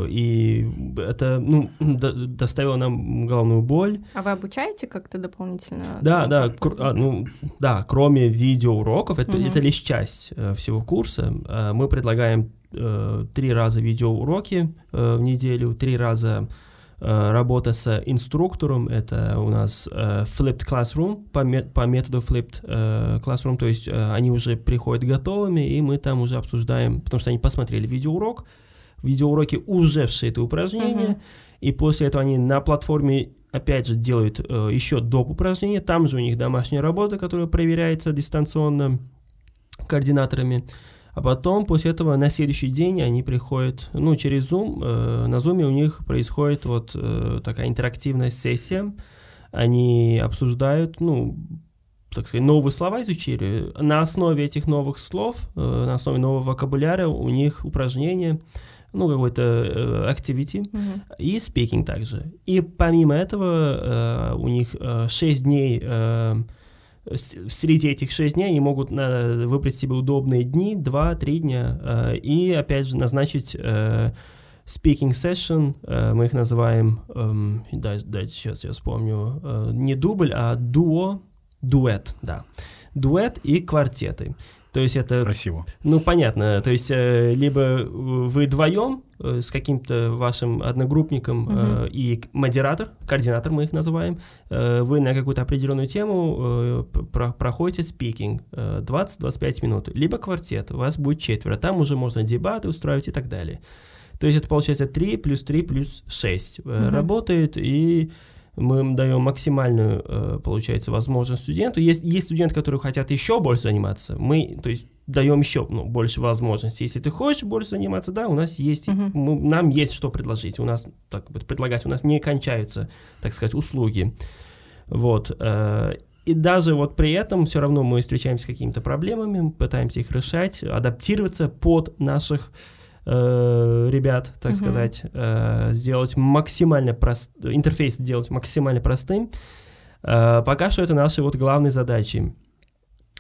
и это ну, доставило нам головную боль. А вы обучаете как-то дополнительно? Да, да, кр- а, ну, да, кроме видеоуроков, это, угу. это лишь часть э, всего курса. Э, мы предлагаем э, три раза видеоуроки э, в неделю, три раза э, работа с инструктором, это у нас э, flipped classroom по, мет, по методу flipped э, classroom, то есть э, они уже приходят готовыми, и мы там уже обсуждаем, потому что они посмотрели видеоурок, видеоуроки уже вшиты упражнения, uh-huh. и после этого они на платформе опять же делают э, еще доп. упражнения, там же у них домашняя работа, которая проверяется дистанционно координаторами, а потом после этого на следующий день они приходят, ну, через Zoom, э, на Zoom у них происходит вот э, такая интерактивная сессия, они обсуждают, ну, так сказать, новые слова изучили. На основе этих новых слов, э, на основе нового вокабуляра у них упражнения ну, какой-то э, activity, uh-huh. и speaking также. И помимо этого э, у них э, 6 дней, э, среди этих 6 дней они могут выбрать себе удобные дни, 2-3 дня, э, и опять же назначить э, speaking session, э, мы их называем, э, да, да, сейчас я вспомню, э, не дубль, а дуо, дуэт, да, дуэт и квартеты. То есть это... Красиво. Ну, понятно. То есть э, либо вы вдвоем э, с каким-то вашим одногруппником угу. э, и модератор, координатор мы их называем, э, вы на какую-то определенную тему э, про проходите спикинг э, 20-25 минут. Либо квартет, у вас будет четверо. Там уже можно дебаты устраивать и так далее. То есть это получается 3 плюс 3 плюс 6 угу. работает, и мы им даем максимальную, э, получается, возможность студенту. Есть, есть студенты, которые хотят еще больше заниматься, мы, то есть, даем еще ну, больше возможностей. Если ты хочешь больше заниматься, да, у нас есть, uh-huh. мы, нам есть что предложить. У нас, так предлагать, у нас не кончаются, так сказать, услуги. Вот. Э, и даже вот при этом все равно мы встречаемся с какими-то проблемами, пытаемся их решать, адаптироваться под наших э, ребят, так uh-huh. сказать, э, сделать максимально прост, интерфейс сделать максимально простым. Э, пока что это наши вот главные задачи.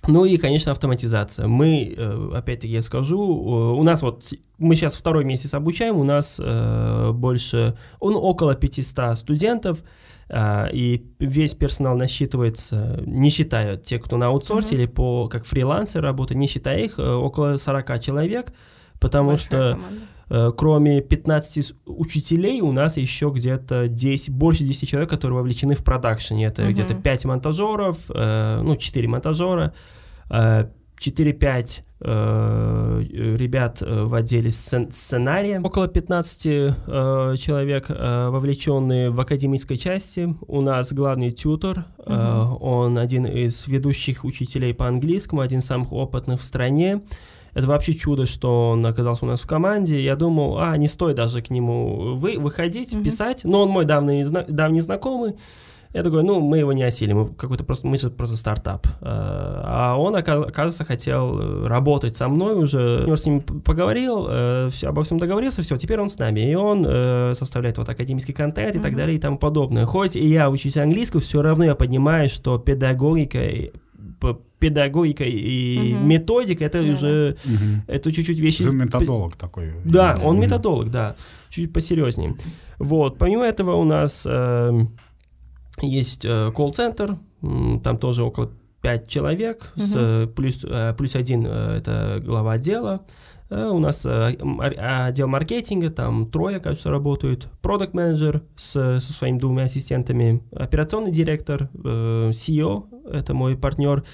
Ну и, конечно, автоматизация. Мы, э, опять-таки, я скажу, э, у нас вот, мы сейчас второй месяц обучаем, у нас э, больше, он около 500 студентов, и весь персонал насчитывается, не считая тех, кто на аутсорсе mm-hmm. или по, как фрилансер работает, не считая их, около 40 человек, потому Большая что... Команда кроме 15 учителей, у нас еще где-то 10, больше 10 человек, которые вовлечены в продакшене. Это uh-huh. где-то 5 монтажеров, э, ну, 4 монтажера, 4-5 э, ребят э, в отделе сценария, около 15 э, человек э, вовлеченные в академической части. У нас главный тютор, угу. э, он один из ведущих учителей по английскому, один из самых опытных в стране. Это вообще чудо, что он оказался у нас в команде. Я думал, а, не стоит даже к нему вы, выходить, угу. писать. Но он мой давний, давний знакомый. Я такой, ну, мы его не осилим, мы какой-то просто, мы же просто стартап. Э, а он, оказывается, хотел э, работать со мной уже. Я с ним поговорил, э, все, обо всем договорился, все, теперь он с нами. И он составляет вот академический контент и mm-hmm. так далее и тому подобное. Хоть и я учусь английскому, все равно я понимаю, что педагогика педагогика и угу. методика это да. уже угу. это чуть-чуть вещи. Ты методолог такой. Да, он угу. методолог, да, чуть посерьезнее. Вот, помимо этого у нас э, есть э, колл-центр, там тоже около 5 человек, угу. с, плюс, э, плюс один э, это глава отдела. У нас отдел маркетинга, там трое, кажется, работают. Продукт менеджер со своими двумя ассистентами. Операционный директор, CEO, это мой партнер.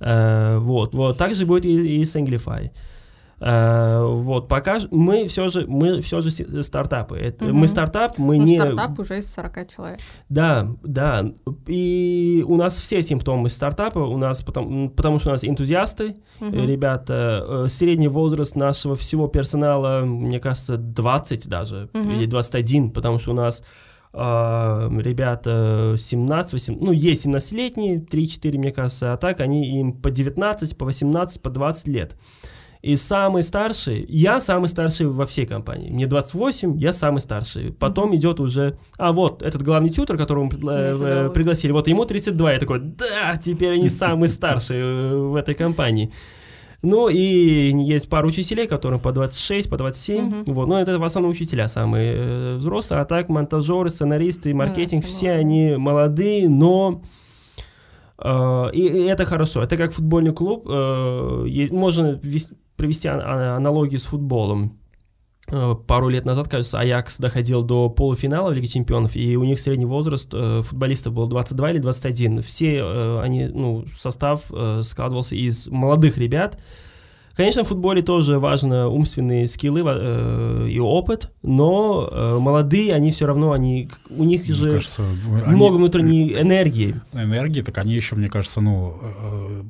Вот, вот. Также будет и, и Singlify. Uh, вот, пока мы все же, мы все же стартапы. Это, угу. Мы стартап, мы ну, не... Стартап уже из 40 человек. Да, да. И у нас все симптомы стартапа, у нас, потому, потому что у нас энтузиасты, угу. ребята, э, средний возраст нашего всего персонала, мне кажется, 20 даже, угу. или 21, потому что у нас ребята 17, 18, ну, есть 17-летние, 3-4, мне кажется, а так они им по 19, по 18, по 20 лет. И самый старший, я самый старший во всей компании. Мне 28, я самый старший. Потом mm-hmm. идет уже, а вот этот главный тьютер, которого мы э, э, пригласили, вот ему 32. Я такой, да, теперь они самый старший э, в этой компании. Ну и есть пару учителей, которым по 26, по 27. Mm-hmm. Вот. Но это в основном учителя самые э, взрослые. А так монтажеры, сценаристы, маркетинг, mm-hmm. все они молодые, но... Uh, и, и это хорошо. Это как футбольный клуб. Uh, можно вести, провести аналогию с футболом. Э, пару лет назад, кажется, Аякс доходил до полуфинала в Лиге Чемпионов, и у них средний возраст э, футболистов был 22 или 21. Все э, они, ну, состав складывался из молодых ребят, Конечно, в футболе тоже важно умственные скиллы э, и опыт, но э, молодые, они все равно, они, у них мне же кажется, много они, внутренней энергии. Энергии, так они еще, мне кажется, ну, э,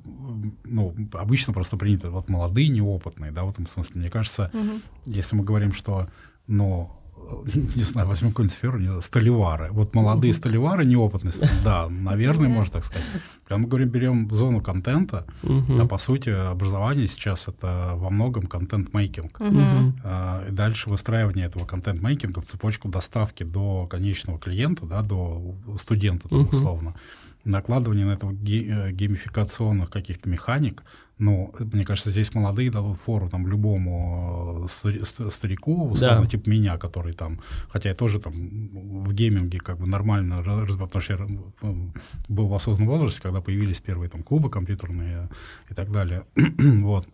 ну, обычно просто принято, вот молодые, неопытные, да, в этом смысле. Мне кажется, угу. если мы говорим, что, ну, не знаю, возьмем какую-нибудь сферу, столевары. Вот молодые столевары, неопытные, да, наверное, можно так сказать. Когда мы говорим, берем зону контента, uh по сути, образование сейчас это во многом контент-мейкинг. uh И дальше выстраивание этого контент-мейкинга в цепочку доставки до конечного клиента, да, до студента, условно. Накладывание на этого э, геймификационных каких-то механик, ну, мне кажется, здесь молодые дадут фору там любому э, старику, условно, да. типа меня, который там, хотя я тоже там в гейминге как бы нормально разбираю, потому что я э, был в осознанном возрасте, когда появились первые там клубы компьютерные и так далее, вот.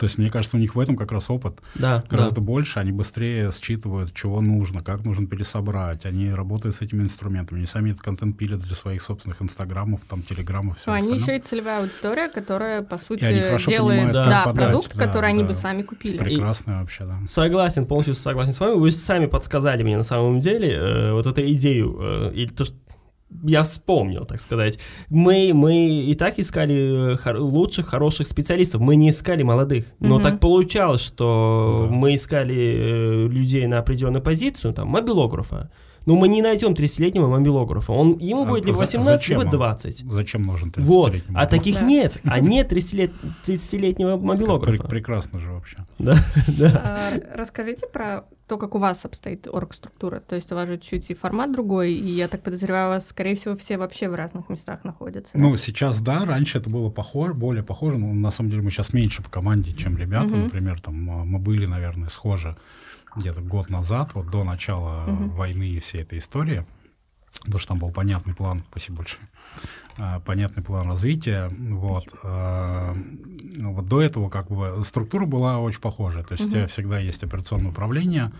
То есть, мне кажется, у них в этом как раз опыт да, гораздо да. больше. Они быстрее считывают, чего нужно, как нужно пересобрать. Они работают с этими инструментами. Они сами этот контент пилят для своих собственных инстаграмов, там, телеграммов, все ну, Они еще и целевая аудитория, которая, по сути, делает да, да, продукт, да, который да, они бы сами купили. Прекрасно и, вообще, да. Согласен, полностью согласен с вами. Вы сами подсказали мне на самом деле э, вот эту идею, э, или то, что я вспомнил, так сказать. Мы, мы и так искали хор- лучших, хороших специалистов. Мы не искали молодых. Но mm-hmm. так получалось, что да. мы искали э, людей на определенную позицию, там, мобилографа. Но мы не найдем 30-летнего мобилографа. Он, ему А будет либо за- 18, зачем либо он? 20. Зачем нужен 30 Вот. А таких Да. нет. А нет 30 лет, 30-летнего мобилографа. прекрасно же вообще. Да, да. А, Расскажите про то, как у вас обстоит оргструктура. То есть у вас же чуть и формат другой, и я так подозреваю, у вас, скорее всего, все вообще в разных местах находятся. да? Ну, сейчас да, раньше это было похоже, более похоже, но на самом деле мы сейчас меньше по команде, чем ребята, Мгм. например, там а, мы были, наверное, схожи где-то год назад, вот до начала Мгм. войны и всей этой истории, потому что там был понятный план, спасибо большое, а, понятный план развития, вот. а, ну, вот до этого как бы структура была очень похожая, то есть у Мгм. тебя всегда есть операционное управление,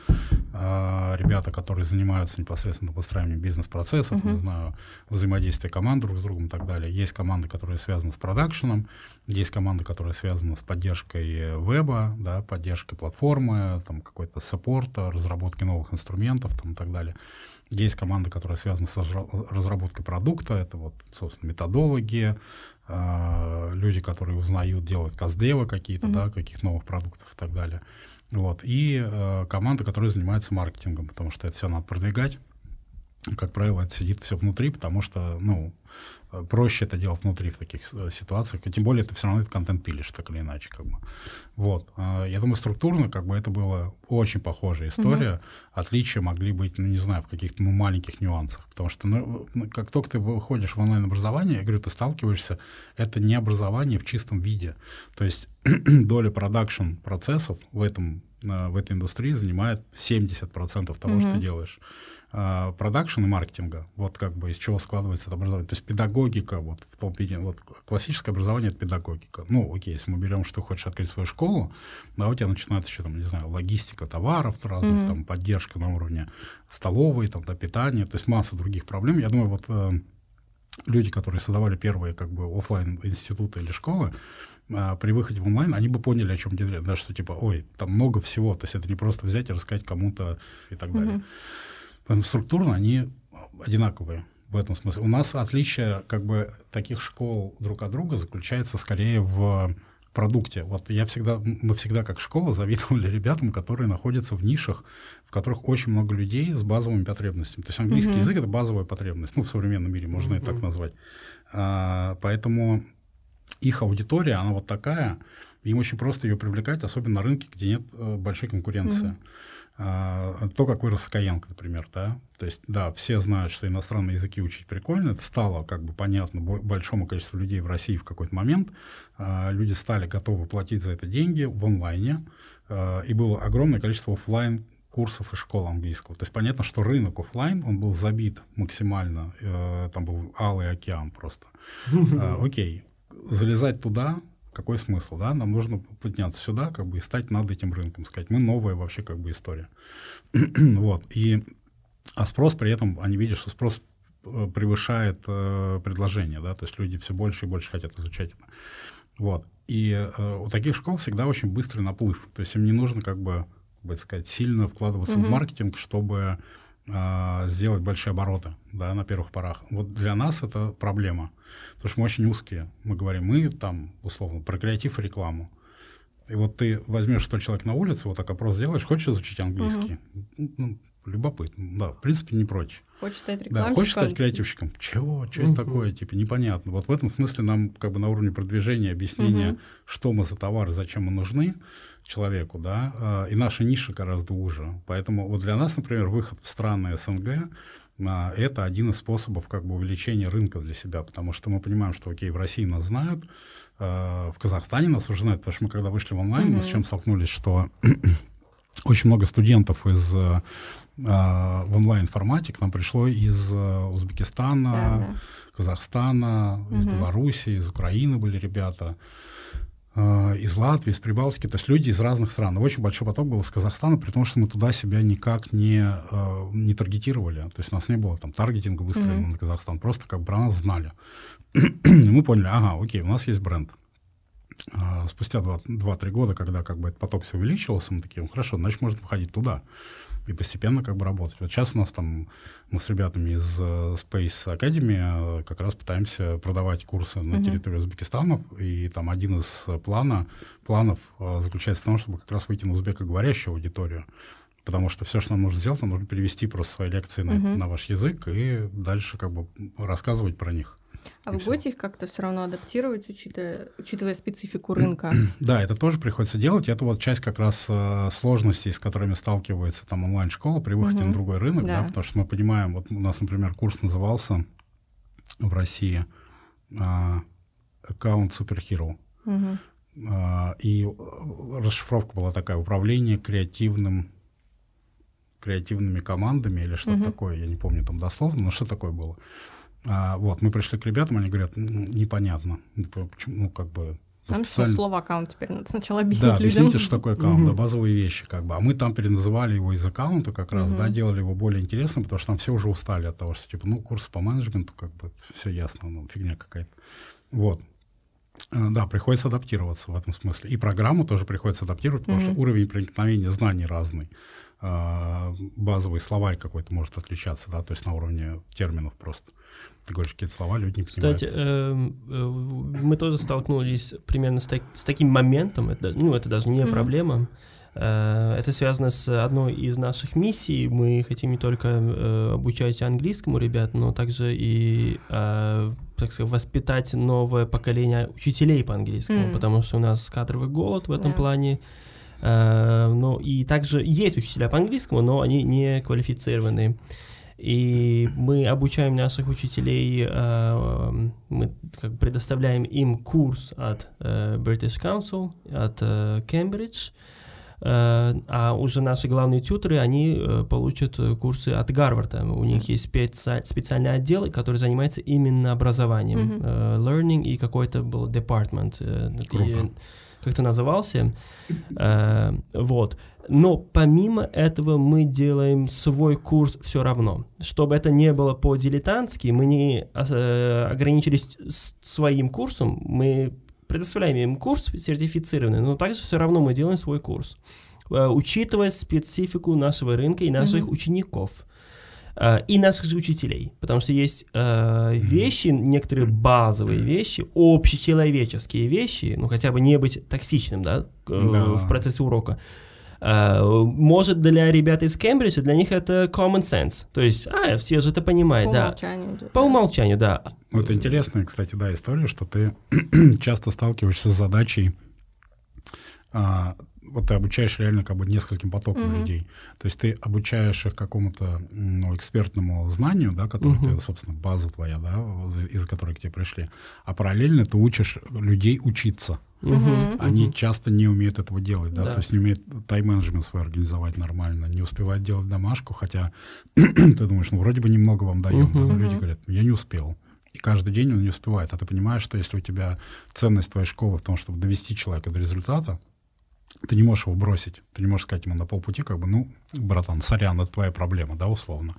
а, ребята, которые занимаются непосредственно выстраиванием бизнес-процессов, Мгм. не знаю, взаимодействие команд друг с другом и так далее. Есть команды, которые связаны с продакшеном, есть команды, которые связаны с поддержкой веба, да, поддержкой платформы, там какой-то саппорта, разработкой новых инструментов там, и так далее. Есть команда, которая связана с разра- разработкой продукта, это вот, собственно, методологи, а, люди, которые узнают, делают каздевы какие-то, Мгм. да, каких новых продуктов и так далее. Вот. И э, команда, которая занимается маркетингом, потому что это все надо продвигать. Как правило, это сидит все внутри, потому что, ну, э, проще это делать внутри в таких э, ситуациях. И тем более ты все равно этот контент пилишь, так или иначе, как бы. Вот. А, Я думаю, структурно, как бы, это была очень похожая история. Отличия могли быть, ну, не знаю, в каких-то, ну, маленьких нюансах. Потому что, ну, ну, как только ты выходишь в онлайн-образование, я говорю, ты сталкиваешься, это не образование в чистом виде. То есть доля продакшн процессов в этом в этой индустрии занимает 70% того, что Мгм. ты делаешь. А, Продакшн и маркетинга, вот как бы из чего складывается это образование. То есть педагогика, вот в том виде, вот классическое образование — это педагогика. Ну, окей, если мы берем, что хочешь открыть свою школу, да, у тебя начинается еще, там, не знаю, логистика товаров разных, Мгм. там, поддержка на уровне столовой, там, да, питания, то есть масса других проблем. Я думаю, вот э, люди, которые создавали первые как бы оффлайн институты или школы, а, при выходе в онлайн, они бы поняли, о чем идет. Даже что типа, ой, там много всего, то есть это не просто взять и рассказать кому-то и так далее. Мгм. Поэтому структурно они одинаковые в этом смысле. У нас отличие как бы таких школ друг от друга заключается скорее в продукте. Вот я всегда, мы всегда как школа завидовали ребятам, которые находятся в нишах, в которых очень много людей с базовыми потребностями. То есть английский Мгм. язык это базовая потребность, ну в современном мире можно это так Мгм. назвать. А, поэтому их аудитория, она вот такая, им очень просто ее привлекать, особенно на рынке, где нет э, большой конкуренции. Мгм. А, то, как вырос Skyeng, например, да. То есть, да, все знают, что иностранные языки учить прикольно. Это стало как бы понятно бо- большому количеству людей в России в какой-то момент. А, люди стали готовы платить за это деньги в онлайне. А, и было огромное количество оффлайн курсов и школ английского. То есть понятно, что рынок оффлайн, он был забит максимально. Э, там был алый океан просто. А, окей, залезать туда, какой смысл, да? Нам нужно подняться сюда, как бы, и стать над этим рынком, сказать, мы новая вообще как бы история. вот, и, а спрос при этом, они видят, что спрос э, превышает э, предложение, да, то есть люди все больше и больше хотят изучать это. Вот, и э, у таких школ всегда очень быстрый наплыв, то есть им не нужно как бы, как бы сказать, сильно вкладываться в Мгм. маркетинг, чтобы сделать большие обороты да, на первых порах. Вот для нас это проблема, потому что мы очень узкие. Мы говорим, мы там, условно, про креатив и рекламу. И вот ты возьмешь 100 человек на улице, вот так опрос сделаешь, хочешь изучить английский? Ну, любопытно, да, в принципе, не прочь. Хочешь стать Да, рекламщиком? хочешь стать креативщиком? Чего? Что это такое? Типа непонятно. Вот в этом смысле нам как бы на уровне продвижения, объяснения, что мы за товары, зачем мы нужны человеку, да, а, и наша ниша гораздо уже. Поэтому вот для нас, например, выход в страны СНГ а, это один из способов как бы увеличения рынка для себя, потому что мы понимаем, что окей, в России нас знают, а, в Казахстане нас уже знают, потому что мы когда вышли в онлайн, мы с чем столкнулись, что очень много студентов из э, а, в онлайн формате к нам пришло из э, Узбекистана, Да, да. Казахстана, из Мгм. Беларуси, из Украины были ребята, э, из Латвии, из Прибалтики, то есть люди из разных стран. И очень большой поток был из Казахстана, при том, что мы туда себя никак не, э, не таргетировали. То есть у нас не было там таргетинга выстроенного Мгм. на Казахстан, просто как бы про нас знали. Мы поняли, ага, окей, у нас есть бренд. А, Спустя 2-3 года, когда как бы этот поток все увеличивался, мы такие, ну хорошо, значит, можно выходить туда и постепенно как бы работать. Вот сейчас у нас там, мы с ребятами из э, Space Academy э, как раз пытаемся продавать курсы на территории Узбекистана, и там один из плана, планов э, заключается в том, чтобы как раз выйти на узбекоговорящую аудиторию. Потому что все, что нам нужно сделать, нам нужно перевести просто свои лекции на, Мгм. на ваш язык и дальше как бы рассказывать про них. А вы всё. будете их как-то все равно адаптировать, учитывая, учитывая специфику рынка? Да, это тоже приходится делать. Это вот часть как раз э, сложностей, с которыми сталкивается там онлайн-школа при выходе на другой рынок, да. Да. потому что мы понимаем, вот у нас, например, курс назывался в России а, аккаунт Superhero. А, И э, расшифровка была такая: управление креативным креативными командами или что-то такое, я не помню там дословно, но что такое было. А, вот, мы пришли к ребятам, они говорят, «М, непонятно, Ну, по- почему, ну, как бы... Там специально- слово аккаунт теперь надо сначала объяснить да, людям. объясните, что такое аккаунт, да, Мгм. базовые вещи, как бы. А мы там переназывали его из аккаунта как раз, да, делали его более интересным, потому что там все уже устали от того, что, типа, ну, курс по менеджменту, как бы, все ясно, ну, фигня какая-то. Вот. Э, Да, приходится адаптироваться в этом смысле. И программу тоже приходится адаптировать, потому Мгм. что уровень проникновения знаний разный. А, Базовый словарь какой-то может отличаться, да, то есть на уровне терминов просто. Ты говоришь какие-то слова, люди не понимают. Кстати, эм, э, мы тоже столкнулись примерно с, так- с таким моментом. Это, ну, это даже не Мгм. проблема. Э, Это связано с одной из наших миссий. Мы хотим не только обучать английскому ребят, но также и, так сказать, воспитать новое поколение учителей по английскому, М. потому что у нас кадровый голод в этом Да. плане. Э, Ну и также есть учителя по английскому, но они не квалифицированы. И мы обучаем наших учителей, э, мы как предоставляем им курс от э, British Council, от э, Cambridge, э, а уже наши главные тьютеры, они э, получат э, курсы от Гарварда. У них есть специ- специальный отдел, который занимается именно образованием, э, learning и какой-то был э, и Круто. Как-то назывался. Э, вот. Но помимо этого мы делаем свой курс все равно. Чтобы это не было по-дилетантски, мы не э, ограничились своим курсом, мы предоставляем им курс сертифицированный, но также все равно мы делаем свой курс, э, учитывая специфику нашего рынка и наших Мгм. учеников. э, И наших же учителей, потому что есть э, вещи, некоторые базовые вещи, общечеловеческие вещи, ну хотя бы не быть токсичным, да, э, Да. в процессе урока. Э, может для ребят из Кембриджа для них это common sense, то есть, а все же это По понимают, да, умолчанию. да. по умолчанию, да. Это интересная, кстати, да, история, что ты часто сталкиваешься с задачей, а, вот ты обучаешь реально как бы нескольким потокам Мгм. людей. То есть ты обучаешь их какому-то ну, экспертному знанию, да, которое Мгм. ты, собственно, база твоя, да, из- из-за которой к тебе пришли. А параллельно ты учишь людей учиться. Мгм. Они Мгм. часто не умеют этого делать, да, Да. то есть не умеют тайм-менеджмент свой организовать нормально, не успевают делать домашку, хотя ты думаешь, ну, вроде бы немного вам даем, да, но люди говорят, «Ну, я не успел. И каждый день он не успевает. А ты понимаешь, что если у тебя ценность твоей школы в том, чтобы довести человека до результата, ты не можешь его бросить. Ты не можешь сказать ему на полпути, как бы, ну, братан, сорян, это твоя проблема, да, условно.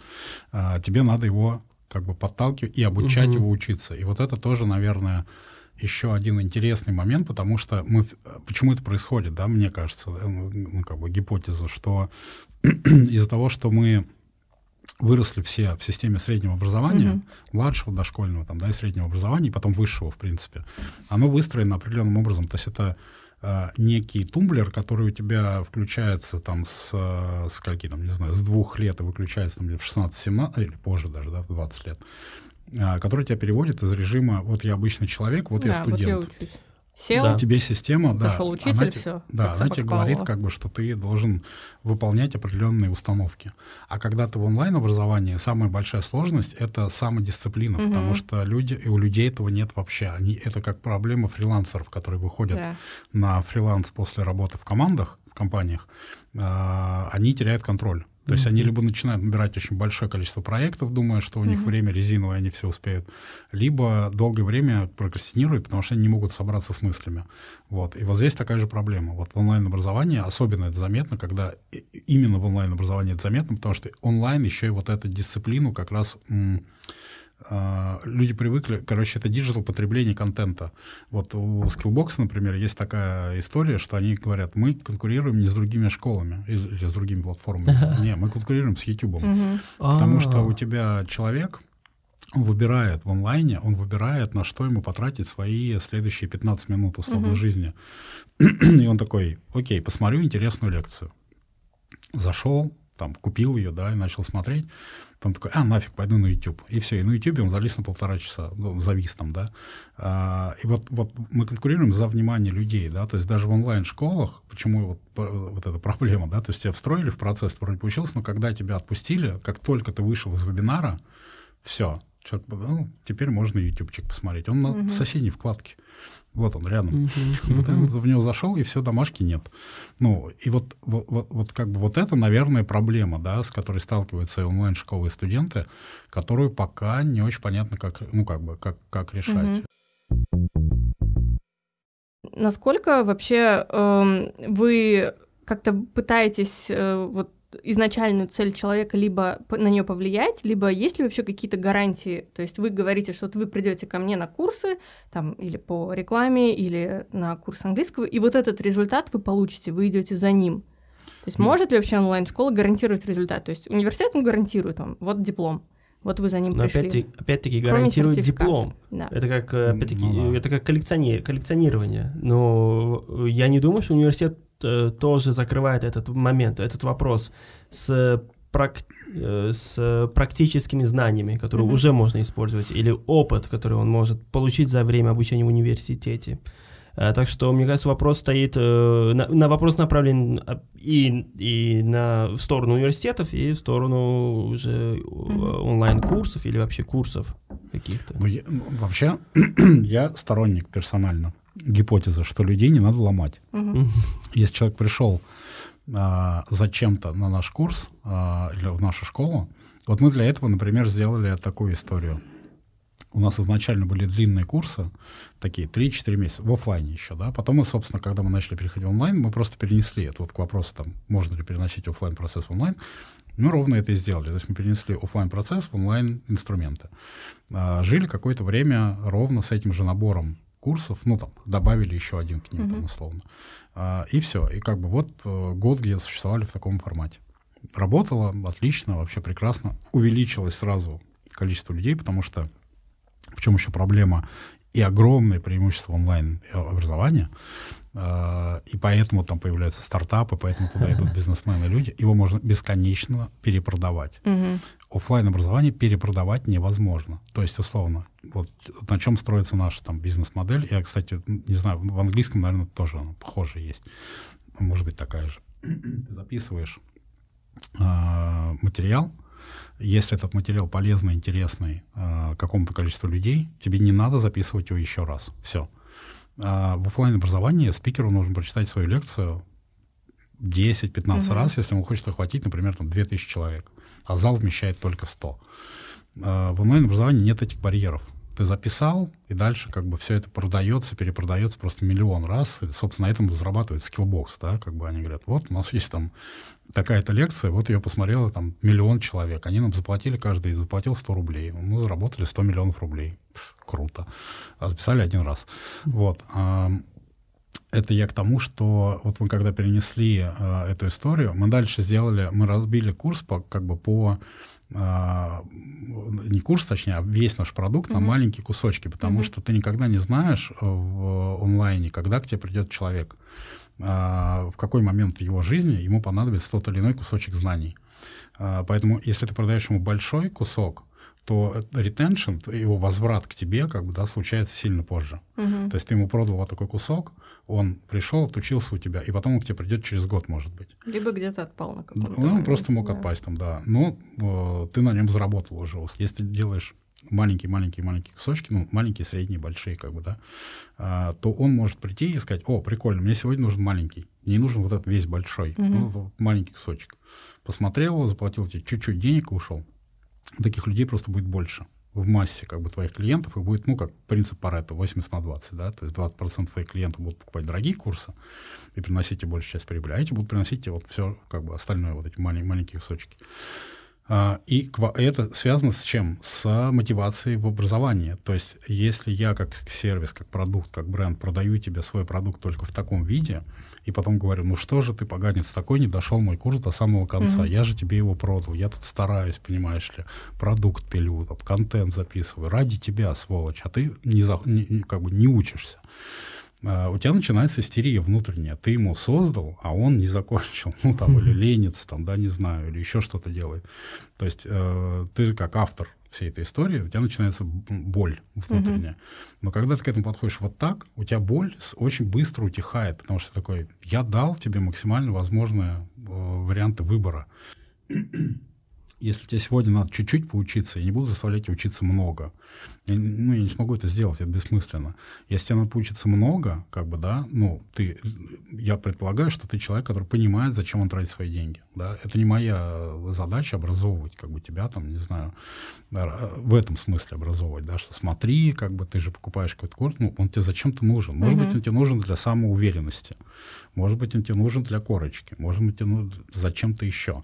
А, тебе надо его как бы подталкивать и обучать Мгм. его учиться. И вот это тоже, наверное, еще один интересный момент, потому что мы... Почему это происходит, да, мне кажется, ну, ну, как бы гипотеза, что из-за того, что мы выросли все в системе среднего образования, Мгм. младшего, дошкольного, там, да, и среднего образования, и потом высшего, в принципе, оно выстроено определенным образом. То есть это некий тумблер, который у тебя включается там с, э, с каких там, не знаю, с двух лет и выключается там в 16-17, или позже даже, да, в 20 лет, э, который тебя переводит из режима «вот я обычный человек, вот я Да, Вот я студент». учусь. Сел, Да. Тебе система, да, зашел учитель, она все. да, она тебе говорит, как бы, что ты должен выполнять определенные установки. А когда ты в онлайн-образовании, самая большая сложность — это самодисциплина, Мгм. потому что люди, и у людей этого нет вообще. Они, это как проблема фрилансеров, которые выходят Да. на фриланс после работы в командах, в компаниях, а, они теряют контроль. То есть они либо начинают набирать очень большое количество проектов, думая, что у них Мгм. время резиновое, они все успеют, либо долгое время прокрастинируют, потому что они не могут собраться с мыслями. Вот. И вот здесь такая же проблема. Вот в онлайн-образовании особенно это заметно, когда именно в онлайн-образовании это заметно, потому что онлайн еще и вот эту дисциплину как раз м, люди привыкли, короче, это digital потребление контента. Вот у Skillbox, например, есть такая история, что они говорят, мы конкурируем не с другими школами или с другими платформами. Не, мы конкурируем с YouTube. Потому что А, у тебя человек он выбирает в онлайне, он выбирает, на что ему потратить свои следующие 15 минут условно Мгм. жизни. И он такой, окей, посмотрю интересную лекцию. зашел, там, купил ее, да, и начал смотреть. Потом такой, а, нафиг, пойду на YouTube. И все, и на YouTube он залез на полтора часа, ну, завис там, да. А, и вот, вот мы конкурируем за внимание людей, да, то есть даже в онлайн-школах, почему вот, вот эта проблема, да, то есть тебя встроили в процесс, вроде получилось, но когда тебя отпустили, как только ты вышел из вебинара, все, человек, ну, теперь можно ютубчик посмотреть. Он на соседней вкладке. Вот он рядом. Вот в него зашел, и все, домашки нет. Ну, и вот, вот, вот, вот как бы вот это, наверное, проблема, да, с которой сталкиваются онлайн-школы и студенты, которую пока не очень понятно, как, ну, как бы, как, как решать. Насколько вообще э, вы как-то пытаетесь э, вот изначальную цель человека либо на нее повлиять, либо есть ли вообще какие-то гарантии? То есть вы говорите, что вот вы придете ко мне на курсы, там, или по рекламе, или на курс английского, и вот этот результат вы получите, вы идете за ним. То есть может ли вообще онлайн-школа гарантировать результат? То есть университет он гарантирует вам, вот диплом, вот вы за ним Но пришли. Опять-таки, опять-таки гарантирует диплом. Да. Это как, опять-таки, ну, да. это как коллекционер, коллекционирование. Но я не думаю, что университет тоже закрывает этот момент, этот вопрос с, прак, э, с практическими знаниями, которые mm-hmm. уже можно использовать, или опыт, который он может получить за время обучения в университете. Э, так что, мне кажется, вопрос стоит, на, на вопрос направлен и, и на, в сторону университетов, и в сторону уже mm-hmm. онлайн-курсов или вообще курсов каких-то. Ну, я, ну, вообще, я сторонник персонально гипотеза, что людей не надо ломать. Угу. Если человек пришел а, зачем-то на наш курс а, или в нашу школу, вот мы для этого, например, сделали такую историю. У нас изначально были длинные курсы, такие 3-4 месяца, в офлайне еще, да. Потом мы, собственно, когда мы начали переходить в онлайн, мы просто перенесли это вот к вопросу, там, можно ли переносить офлайн процесс в онлайн. Мы ровно это и сделали. То есть мы перенесли офлайн процесс в онлайн инструменты. А, жили какое-то время ровно с этим же набором курсов, ну там добавили еще один к ним, mm-hmm. там, условно. А, и все. И как бы вот э, год, где существовали в таком формате. Работало отлично, вообще прекрасно. Увеличилось сразу количество людей, потому что в чем еще проблема и огромное преимущество онлайн-образования, э, и поэтому там появляются стартапы, поэтому туда идут бизнесмены, люди, его можно бесконечно перепродавать. Угу. Оффлайн образование перепродавать невозможно. То есть, условно, вот на чем строится наша там бизнес-модель. Я, кстати, не знаю, в английском, наверное, тоже она похоже есть. Может быть, такая же. Ты записываешь э, материал, если этот материал полезный, интересный э, какому-то количеству людей, тебе не надо записывать его еще раз. Все. Э, в офлайн образовании спикеру нужно прочитать свою лекцию 10-15 угу. раз, если он хочет охватить, например, там 2000 человек, а зал вмещает только 100. Э, в онлайн образовании нет этих барьеров ты записал, и дальше как бы все это продается, перепродается просто миллион раз. И, собственно, на этом зарабатывает Skillbox, да, как бы они говорят, вот у нас есть там такая-то лекция, вот ее посмотрело там миллион человек, они нам заплатили, каждый заплатил 100 рублей, мы заработали 100 миллионов рублей. Пф, круто. А записали один раз. Вот. Это я к тому, что вот мы когда перенесли э, эту историю, мы дальше сделали, мы разбили курс по, как бы по не курс, точнее, а весь наш продукт mm-hmm. на маленькие кусочки, потому mm-hmm. что ты никогда не знаешь в онлайне, когда к тебе придет человек, а, в какой момент его жизни ему понадобится тот или иной кусочек знаний. А, поэтому, если ты продаешь ему большой кусок, то ретеншн, его возврат к тебе, как бы, да, случается сильно позже. Угу. То есть ты ему продал вот такой кусок, он пришел, отучился у тебя, и потом он к тебе придет через год, может быть. Либо где-то отпал на каком-то Ну, он просто мог да. отпасть там, да. Но э, ты на нем заработал уже. Если делаешь маленькие-маленькие-маленькие кусочки, ну, маленькие, средние, большие, как бы, да, а, то он может прийти и сказать, о, прикольно, мне сегодня нужен маленький, не нужен вот этот весь большой, угу. ну, маленький кусочек. Посмотрел его, заплатил тебе чуть-чуть денег и ушел таких людей просто будет больше в массе как бы твоих клиентов, и будет, ну, как принцип Паретта, 80 на 20, да, то есть 20% твоих клиентов будут покупать дорогие курсы и приносить тебе большую часть прибыли, а эти будут приносить тебе вот все, как бы остальное, вот эти маленькие, маленькие кусочки. А, и это связано с чем? С мотивацией в образовании. То есть, если я как сервис, как продукт, как бренд продаю тебе свой продукт только в таком виде, и потом говорю, ну что же ты, поганец, такой не дошел мой курс до самого конца, mm-hmm. я же тебе его продал, я тут стараюсь, понимаешь ли, продукт пилю, там, контент записываю, ради тебя, сволочь, а ты не, за, не, как бы не учишься. А, у тебя начинается истерия внутренняя. Ты ему создал, а он не закончил. Ну, там, или ленится, там, да, не знаю, или еще что-то делает. То есть э, ты как автор всей этой истории, у тебя начинается боль внутренняя. Но когда ты к этому подходишь вот так, у тебя боль очень быстро утихает, потому что такой, я дал тебе максимально возможные э, варианты выбора если тебе сегодня надо чуть-чуть поучиться, я не буду заставлять тебя учиться много. Я, ну, я не смогу это сделать, это бессмысленно. Если тебе надо поучиться много, как бы, да, ну, ты, я предполагаю, что ты человек, который понимает, зачем он тратит свои деньги, да. Это не моя задача образовывать, как бы, тебя там, не знаю, в этом смысле образовывать, да, что смотри, как бы, ты же покупаешь какой-то курс, ну, он тебе зачем-то нужен. Может mm-hmm. быть, он тебе нужен для самоуверенности, может быть, он тебе нужен для корочки, может быть, тебе нужен зачем-то еще.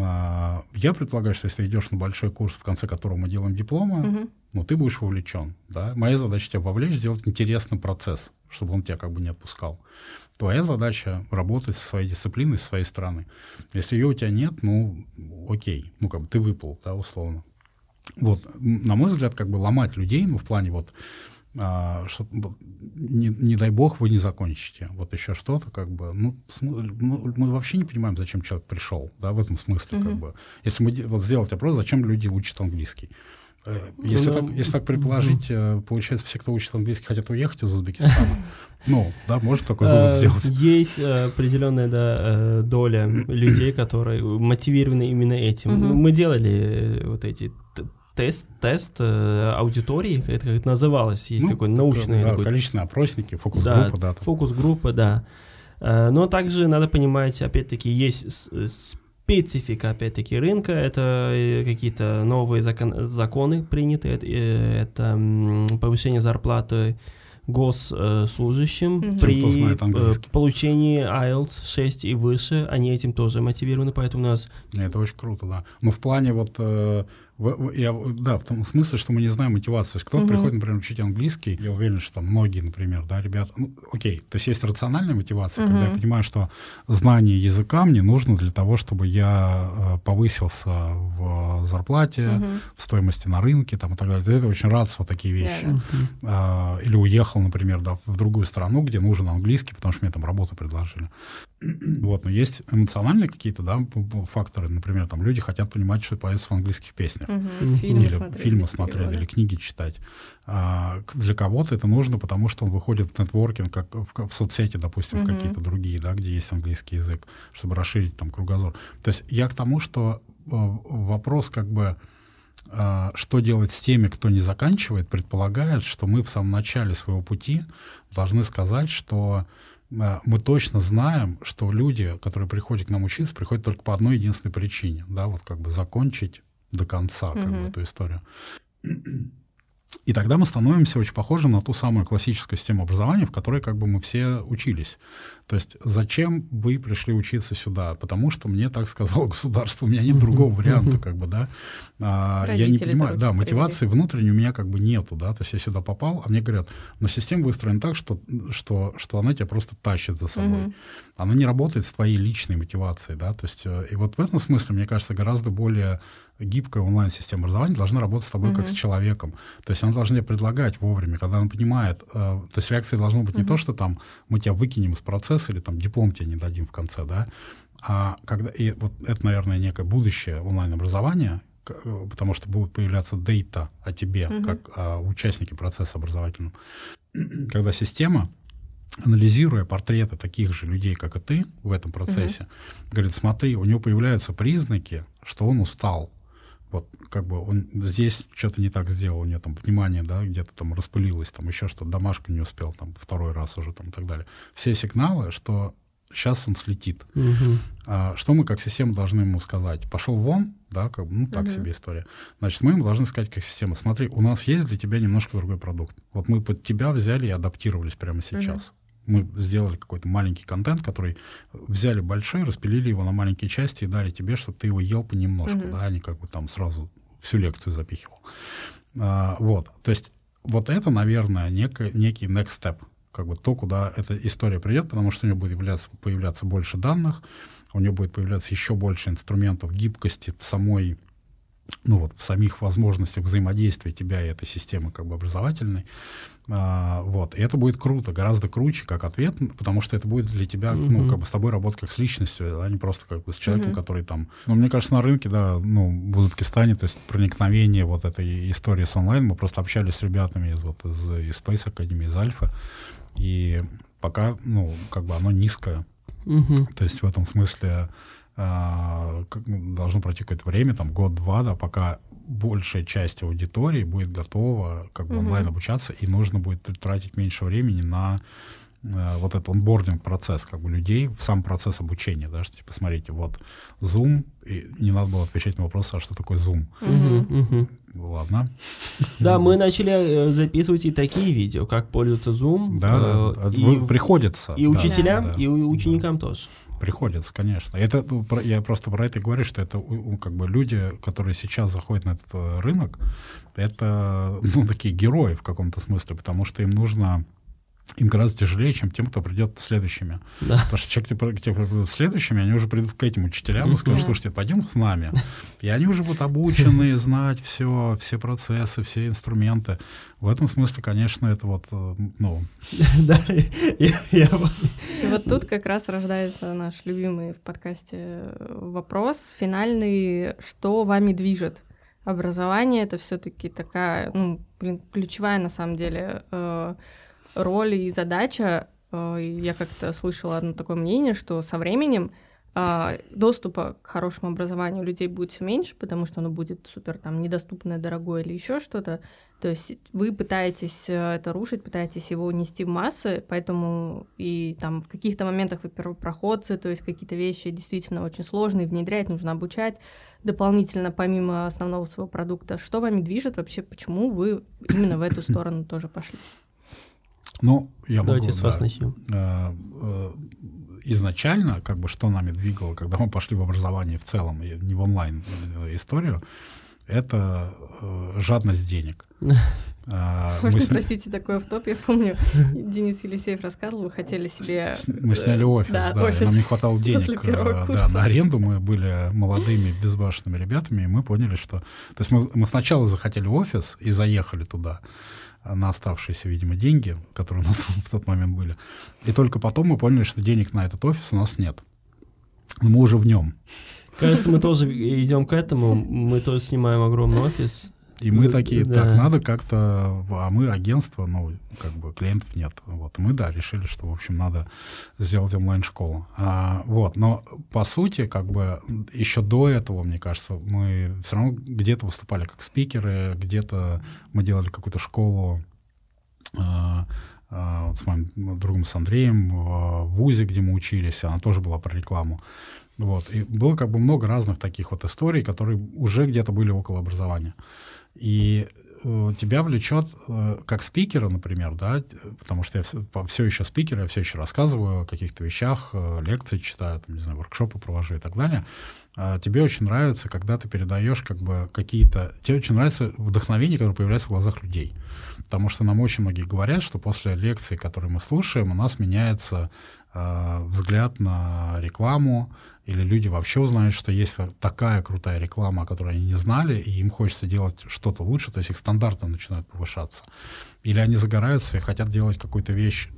А, я предполагаю, что если идешь на большой курс, в конце которого мы делаем дипломы, угу. ну, ты будешь вовлечен. Да? Моя задача тебя вовлечь, сделать интересный процесс, чтобы он тебя как бы не отпускал. Твоя задача работать со своей дисциплиной, с своей стороны. Если ее у тебя нет, ну, окей, ну, как бы ты выпал, да, условно. Вот, на мой взгляд, как бы ломать людей, ну, в плане вот а, что, не, не дай бог вы не закончите, вот еще что-то, как бы, ну, ну, мы вообще не понимаем, зачем человек пришел, да, в этом смысле, mm-hmm. как бы. Если мы вот сделать опрос, зачем люди учат английский? Э, если, ну, так, если так предположить, mm-hmm. получается, все, кто учит английский, хотят уехать из Узбекистана. Ну, да, может такой вывод э, сделать. Есть определенная да, доля людей, которые мотивированы именно этим. Мы делали вот эти тест, тест э, аудитории, это как это называлось, есть ну, такой научный... Да, такой, количественные опросники, фокус-группа, да. Да, фокус-группа, да. Э, но также надо понимать, опять-таки, есть специфика, опять-таки, рынка, это э, какие-то новые закон, законы приняты, это, э, это повышение зарплаты госслужащим mm-hmm. при получении IELTS 6 и выше, они этим тоже мотивированы, поэтому у нас... Это очень круто, да. Но в плане вот я, да, в том смысле, что мы не знаем мотивации. Кто-то угу. приходит, например, учить английский, я уверен, что там многие, например, да, ребята, ну, окей, то есть есть рациональная мотивация, угу. когда я понимаю, что знание языка мне нужно для того, чтобы я э, повысился в зарплате, угу. в стоимости на рынке, там, и так далее. Это очень рад вот такие вещи. Yeah. А, или уехал, например, да, в другую страну, где нужен английский, потому что мне там работу предложили. Вот, но есть эмоциональные какие-то да, факторы. Например, там люди хотят понимать, что поется в английских песнях. Угу. Фильмы или смотреть, фильмы смотреть, перевода. или книги читать. А, для кого-то это нужно, потому что он выходит в нетворкинг, как в, в соцсети, допустим, угу. в какие-то другие, да, где есть английский язык, чтобы расширить там кругозор. То есть я к тому, что э, вопрос как бы э, что делать с теми, кто не заканчивает, предполагает, что мы в самом начале своего пути должны сказать, что мы точно знаем, что люди, которые приходят к нам учиться, приходят только по одной единственной причине, да, вот как бы закончить до конца как бы, эту историю. И тогда мы становимся очень похожи на ту самую классическую систему образования, в которой как бы мы все учились. То есть зачем вы пришли учиться сюда? Потому что мне так сказало государство, у меня нет другого варианта, как бы, да. А, я не понимаю, да, мотивации внутренней у меня как бы нету, да. То есть я сюда попал, а мне говорят, но система выстроена так, что, что, что она тебя просто тащит за собой. Она не работает с твоей личной мотивацией, да. То есть и вот в этом смысле, мне кажется, гораздо более гибкая онлайн-система образования должна работать с тобой uh-huh. как с человеком. То есть она должна предлагать вовремя, когда она понимает. Э, то есть реакция должна быть uh-huh. не то, что там мы тебя выкинем из процесса или там диплом тебе не дадим в конце, да, а когда и вот это, наверное, некое будущее онлайн-образования, э, потому что будет появляться дейта о тебе uh-huh. как о участнике процесса образовательного. Когда система анализируя портреты таких же людей, как и ты в этом процессе, uh-huh. говорит, смотри, у него появляются признаки, что он устал, вот как бы он здесь что-то не так сделал, у него там внимание, да, где-то там распылилось, там еще что-то, домашку не успел, там второй раз уже там и так далее. Все сигналы, что сейчас он слетит. Угу. А, что мы как система должны ему сказать? Пошел вон, да, как бы, ну так угу. себе история. Значит, мы ему должны сказать как система, смотри, у нас есть для тебя немножко другой продукт. Вот мы под тебя взяли и адаптировались прямо сейчас. Угу мы сделали какой-то маленький контент, который взяли большой, распилили его на маленькие части и дали тебе, чтобы ты его ел понемножку, mm-hmm. да, а не как бы там сразу всю лекцию запихивал. А, вот, то есть вот это, наверное, некий, некий next step, как бы то, куда эта история придет, потому что у нее будет появляться, появляться больше данных, у нее будет появляться еще больше инструментов гибкости в самой ну вот в самих возможностях взаимодействия тебя и этой системы как бы образовательной. А, вот. И это будет круто, гораздо круче как ответ, потому что это будет для тебя, mm-hmm. ну, как бы с тобой работать как с личностью, а не просто как бы с человеком, mm-hmm. который там... Ну, мне кажется, на рынке, да, ну, в Узбекистане, то есть проникновение вот этой истории с онлайн, мы просто общались с ребятами из, вот, из, из Space Academy, из Альфа, и пока, ну, как бы оно низкое. Mm-hmm. То есть в этом смысле э, должно пройти какое-то время, там год-два, да, пока большая часть аудитории будет готова как бы онлайн обучаться, и нужно будет тратить меньше времени на э, вот этот онбординг процесс как бы людей в сам процесс обучения, да, что типа смотрите, вот Zoom, и не надо было отвечать на вопрос, а что такое Zoom. Мгм. Ладно. Да, мы начали э, записывать и такие видео, как пользоваться Zoom. Да, э, да, и, приходится. и да, учителям, да. и ученикам тоже. Приходится, конечно. Это ну, я просто про это говорю, что это как бы люди, которые сейчас заходят на этот э, рынок, это ну такие герои в каком-то смысле, потому что им нужно им гораздо тяжелее, чем тем, кто придет следующими. Да. Потому что человек, кто те, кто придут следующими, они уже придут к этим учителям и скажут, Да. слушайте, пойдем с нами. И они уже будут обучены, знать все, все процессы, все инструменты. В этом смысле, конечно, это вот, э, ну, Да, я- И вот тут как раз рождается наш любимый в подкасте э, вопрос финальный, что вами движет? Образование это все-таки такая, ну, блин, ключевая на самом деле э, роль и задача. Э, Я как-то слышала одно такое мнение, что со временем э, доступа к хорошему образованию людей будет все меньше, потому что оно будет супер там недоступное, дорогое или еще что-то. То есть вы пытаетесь э, это рушить, пытаетесь его нести в массы, поэтому и там в каких-то моментах вы первопроходцы, то есть какие-то вещи действительно очень сложные, внедрять нужно обучать дополнительно помимо основного своего продукта. Что вами движет вообще, почему вы именно в эту сторону тоже пошли? Ну, я могу... Давайте с вас да, начнем. э, э, изначально, как бы, что нами двигало, когда мы пошли в образование в целом, не в онлайн э, историю, это э, жадность денег. А, мы Можно, с- простите, такой автоп, я помню, Денис Елисеев рассказывал, вы хотели себе... Мы сняли офис, Да, да, офис нам не хватало денег э, да, на аренду. Мы были молодыми, безбашенными ребятами, и мы поняли, что... То есть мы, мы сначала захотели офис и заехали туда э, на оставшиеся, видимо, деньги, которые у нас в тот момент были. И только потом мы поняли, что денег на этот офис у нас нет. Но мы уже в нем. Кажется, мы тоже идем к этому. Мы тоже снимаем огромный офис. И мы Ну, такие, да. так, надо как-то, а мы агентство, ну, как бы клиентов нет. Вот, мы, да, решили, что, в общем, надо сделать онлайн-школу. А, вот, но по сути, как бы, еще до этого, мне кажется, мы все равно где-то выступали как спикеры, где-то мы делали какую-то школу а, а, с моим другом, с Андреем, в в ВУЗе, где мы учились, она тоже была про рекламу. Вот. И было как бы много разных таких вот историй, которые уже где-то были около образования. И э, тебя влечет э, как спикера, например, да, потому что я все, еще спикер, я все еще рассказываю о каких-то вещах, э, лекции читаю, там, не знаю, воркшопы провожу и так далее. А тебе очень нравится, когда ты передаешь как бы какие-то... Тебе очень нравится вдохновение, которое появляется в глазах людей. Потому что нам очень многие говорят, что после лекции, которые мы слушаем, у нас меняется взгляд на рекламу, или люди вообще узнают, что есть такая крутая реклама, о которой они не знали, и им хочется делать что-то лучше, то есть их стандарты начинают повышаться. Или они загораются и хотят делать какую-то вещь,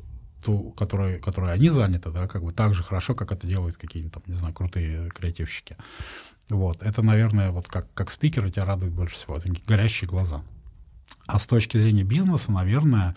ту, которой, которой они заняты, да, как бы так же хорошо, как это делают какие-нибудь там, не знаю, крутые креативщики. Вот, это, наверное, вот как, как спикера тебя радует больше всего, это горящие глаза. А с точки зрения бизнеса, наверное,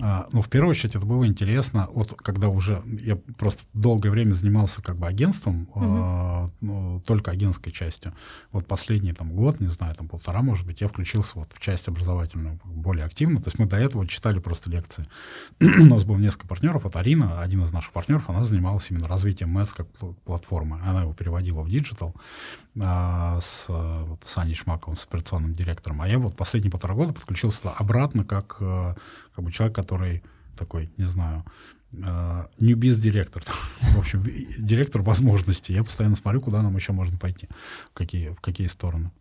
ну, в первую очередь, это было интересно, вот когда уже я просто долгое время занимался как бы агентством, а, ну, только агентской частью. Вот последний там год, не знаю, там полтора, может быть, я включился вот в часть образовательную более активно. То есть мы до этого читали просто лекции. У нас было несколько партнеров. Вот Арина, один из наших партнеров, она занималась именно развитием МЭС как пл- платформы. Она его переводила в digital а, с, э, вот, с Аней Шмаковым, с операционным директором. А я вот последние полтора года подключился обратно как, э, как бы человек, который такой, не знаю, э, ньюбиз директор, в общем, директор возможностей. Я постоянно смотрю, куда нам еще можно пойти, в какие, в какие стороны.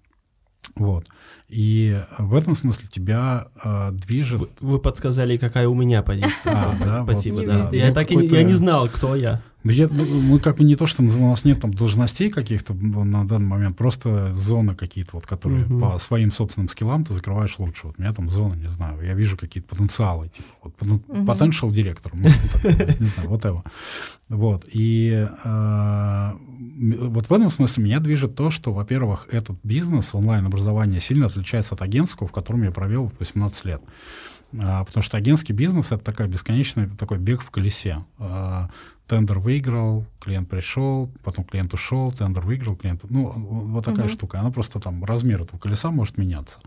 Вот. И в этом смысле тебя э, движет... Вы, вы подсказали, какая у меня позиция. А, да, вот, Спасибо, да. да. Я Ну, так и я не знал, кто я. Ну, я, ну, мы как бы не то, что у нас нет там должностей каких-то на данный момент, просто зоны какие-то, вот, которые mm-hmm. по своим собственным скиллам ты закрываешь лучше. Вот у меня там зоны, не знаю, я вижу какие-то потенциалы, типа, вот, mm-hmm. potential директор, не знаю, вот это. Вот, и э, вот в этом смысле меня движет то, что, во-первых, этот бизнес, онлайн-образование, сильно отличается от агентского, в котором я провел 18 лет. А, потому что агентский бизнес — это такая бесконечная, такой бег в колесе. Тендер выиграл, клиент пришел, потом клиент ушел, тендер выиграл, клиент... Ну, вот такая uh-huh. штука. Она просто там, размер этого колеса может меняться.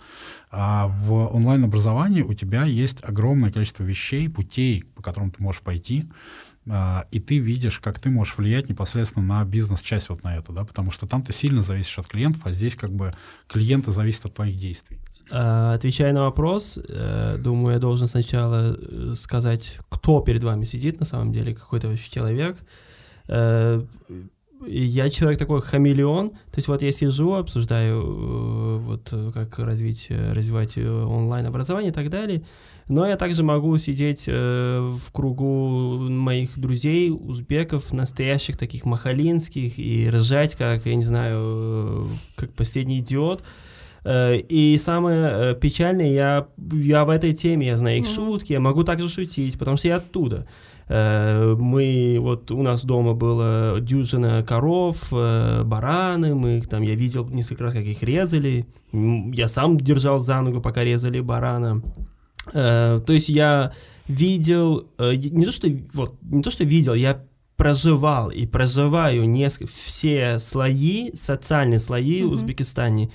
А в онлайн-образовании у тебя есть огромное количество вещей, путей, по которым ты можешь пойти, а, и ты видишь, как ты можешь влиять непосредственно на бизнес-часть вот на это, да, потому что там ты сильно зависишь от клиентов, а здесь как бы клиенты зависят от твоих действий. А, отвечая на вопрос, э, думаю, я должен сначала э, сказать, кто перед вами сидит на самом деле, какой-то вообще человек. Э, я человек такой хамелеон, то есть вот я сижу, обсуждаю вот как развить, развивать онлайн-образование и так далее, но я также могу сидеть в кругу моих друзей, узбеков, настоящих таких махалинских, и ржать, как, я не знаю, как последний идиот, Э, и самое э, печальное, я, я в этой теме, я знаю их mm-hmm. шутки, я могу также шутить, потому что я оттуда. Э, мы, вот у нас дома было дюжина коров, бараны, мы их там, я видел несколько раз, как их резали, я сам держал за ногу, пока резали барана. То есть я видел, не то что, вот, не то что видел, я проживал и проживаю несколько, все слои, социальные слои mm-hmm. в Узбекистане.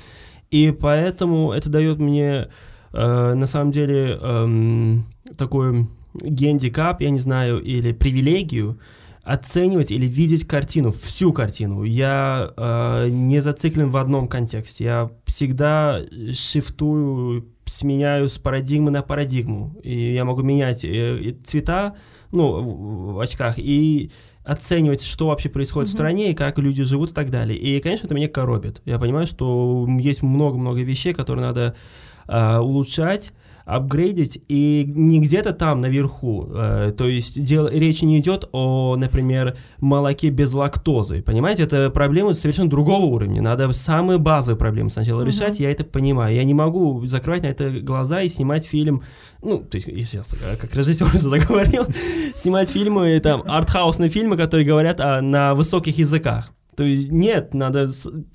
И поэтому это дает мне э, на самом деле э, такой гендикап, я не знаю, или привилегию оценивать или видеть картину, всю картину. Я э, не зациклен в одном контексте. Я всегда шифтую, сменяю с парадигмы на парадигму. И я могу менять э, цвета, ну, в очках, и оценивать, что вообще происходит mm-hmm. в стране и как люди живут и так далее. И, конечно, это меня коробит. Я понимаю, что есть много-много вещей, которые надо э, улучшать, апгрейдить, и не где-то там наверху. Э, то есть дел, речь не идет о, например, молоке без лактозы. Понимаете, это проблема совершенно другого уровня. Надо самые базовые проблемы сначала uh-huh. решать, я это понимаю. Я не могу закрывать на это глаза и снимать фильм, ну, то есть, сейчас, э, как режиссер уже заговорил, снимать фильмы, там, артхаусные фильмы, которые говорят о, на высоких языках. То есть нет, надо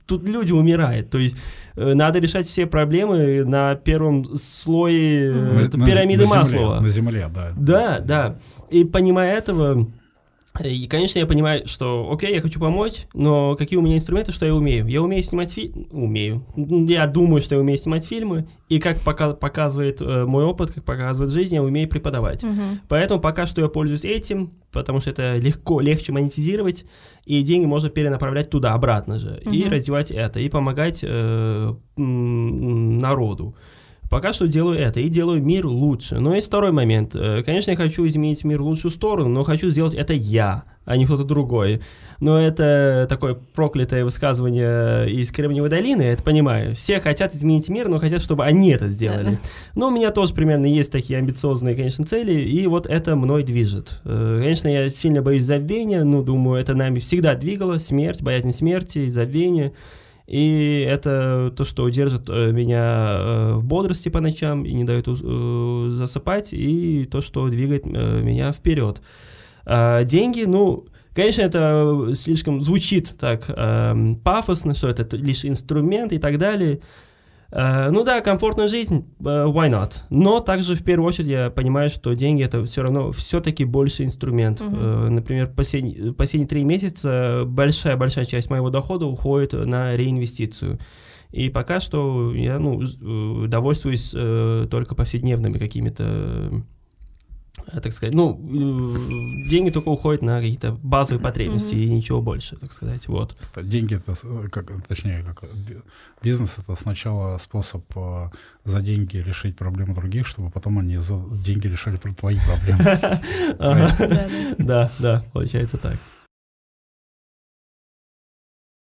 тут люди умирают. То есть э, надо решать все проблемы на первом слое mm-hmm. на, пирамиды на, на Маслова. Земле, на земле, да. Да, да. И понимая этого, и, конечно, я понимаю, что, окей, я хочу помочь, но какие у меня инструменты, что я умею? Я умею снимать фильмы, умею. Я думаю, что я умею снимать фильмы, и как пока показывает э, мой опыт, как показывает жизнь, я умею преподавать. Угу. Поэтому пока что я пользуюсь этим, потому что это легко, легче монетизировать, и деньги можно перенаправлять туда, обратно же, угу. и развивать это, и помогать э, народу. Пока что делаю это и делаю мир лучше. Но есть второй момент. Э, конечно, я хочу изменить мир в лучшую сторону, но хочу сделать это я, а не кто-то другой. Но это такое проклятое высказывание из Кремниевой долины, я это понимаю. Все хотят изменить мир, но хотят, чтобы они это сделали. Но у меня тоже примерно есть такие амбициозные, конечно, цели, и вот это мной движет. Э, конечно, я сильно боюсь забвения, но думаю, это нами всегда двигало, смерть, боязнь смерти, забвение. И это то, что держит э, меня э, в бодрости по ночам и не дает э, засыпать, и то, что двигает меня вперед. А, деньги, ну, конечно, это слишком звучит так эм, пафосно, что это лишь инструмент и так далее. Uh, ну да, комфортная жизнь, uh, why not? Но также в первую очередь я понимаю, что деньги это все равно все-таки больше инструмент. Uh, например, последние, последние три месяца большая-большая часть моего дохода уходит на реинвестицию. И пока что я ну, довольствуюсь только повседневными какими-то Э, так сказать, ну, э, деньги только уходят на какие-то базовые потребности mm-hmm. и ничего больше, так сказать, вот. Деньги это, как, точнее, как бизнес это сначала способ э, за деньги решить проблемы других, чтобы потом они за деньги решали твои проблемы. Да, да, получается так.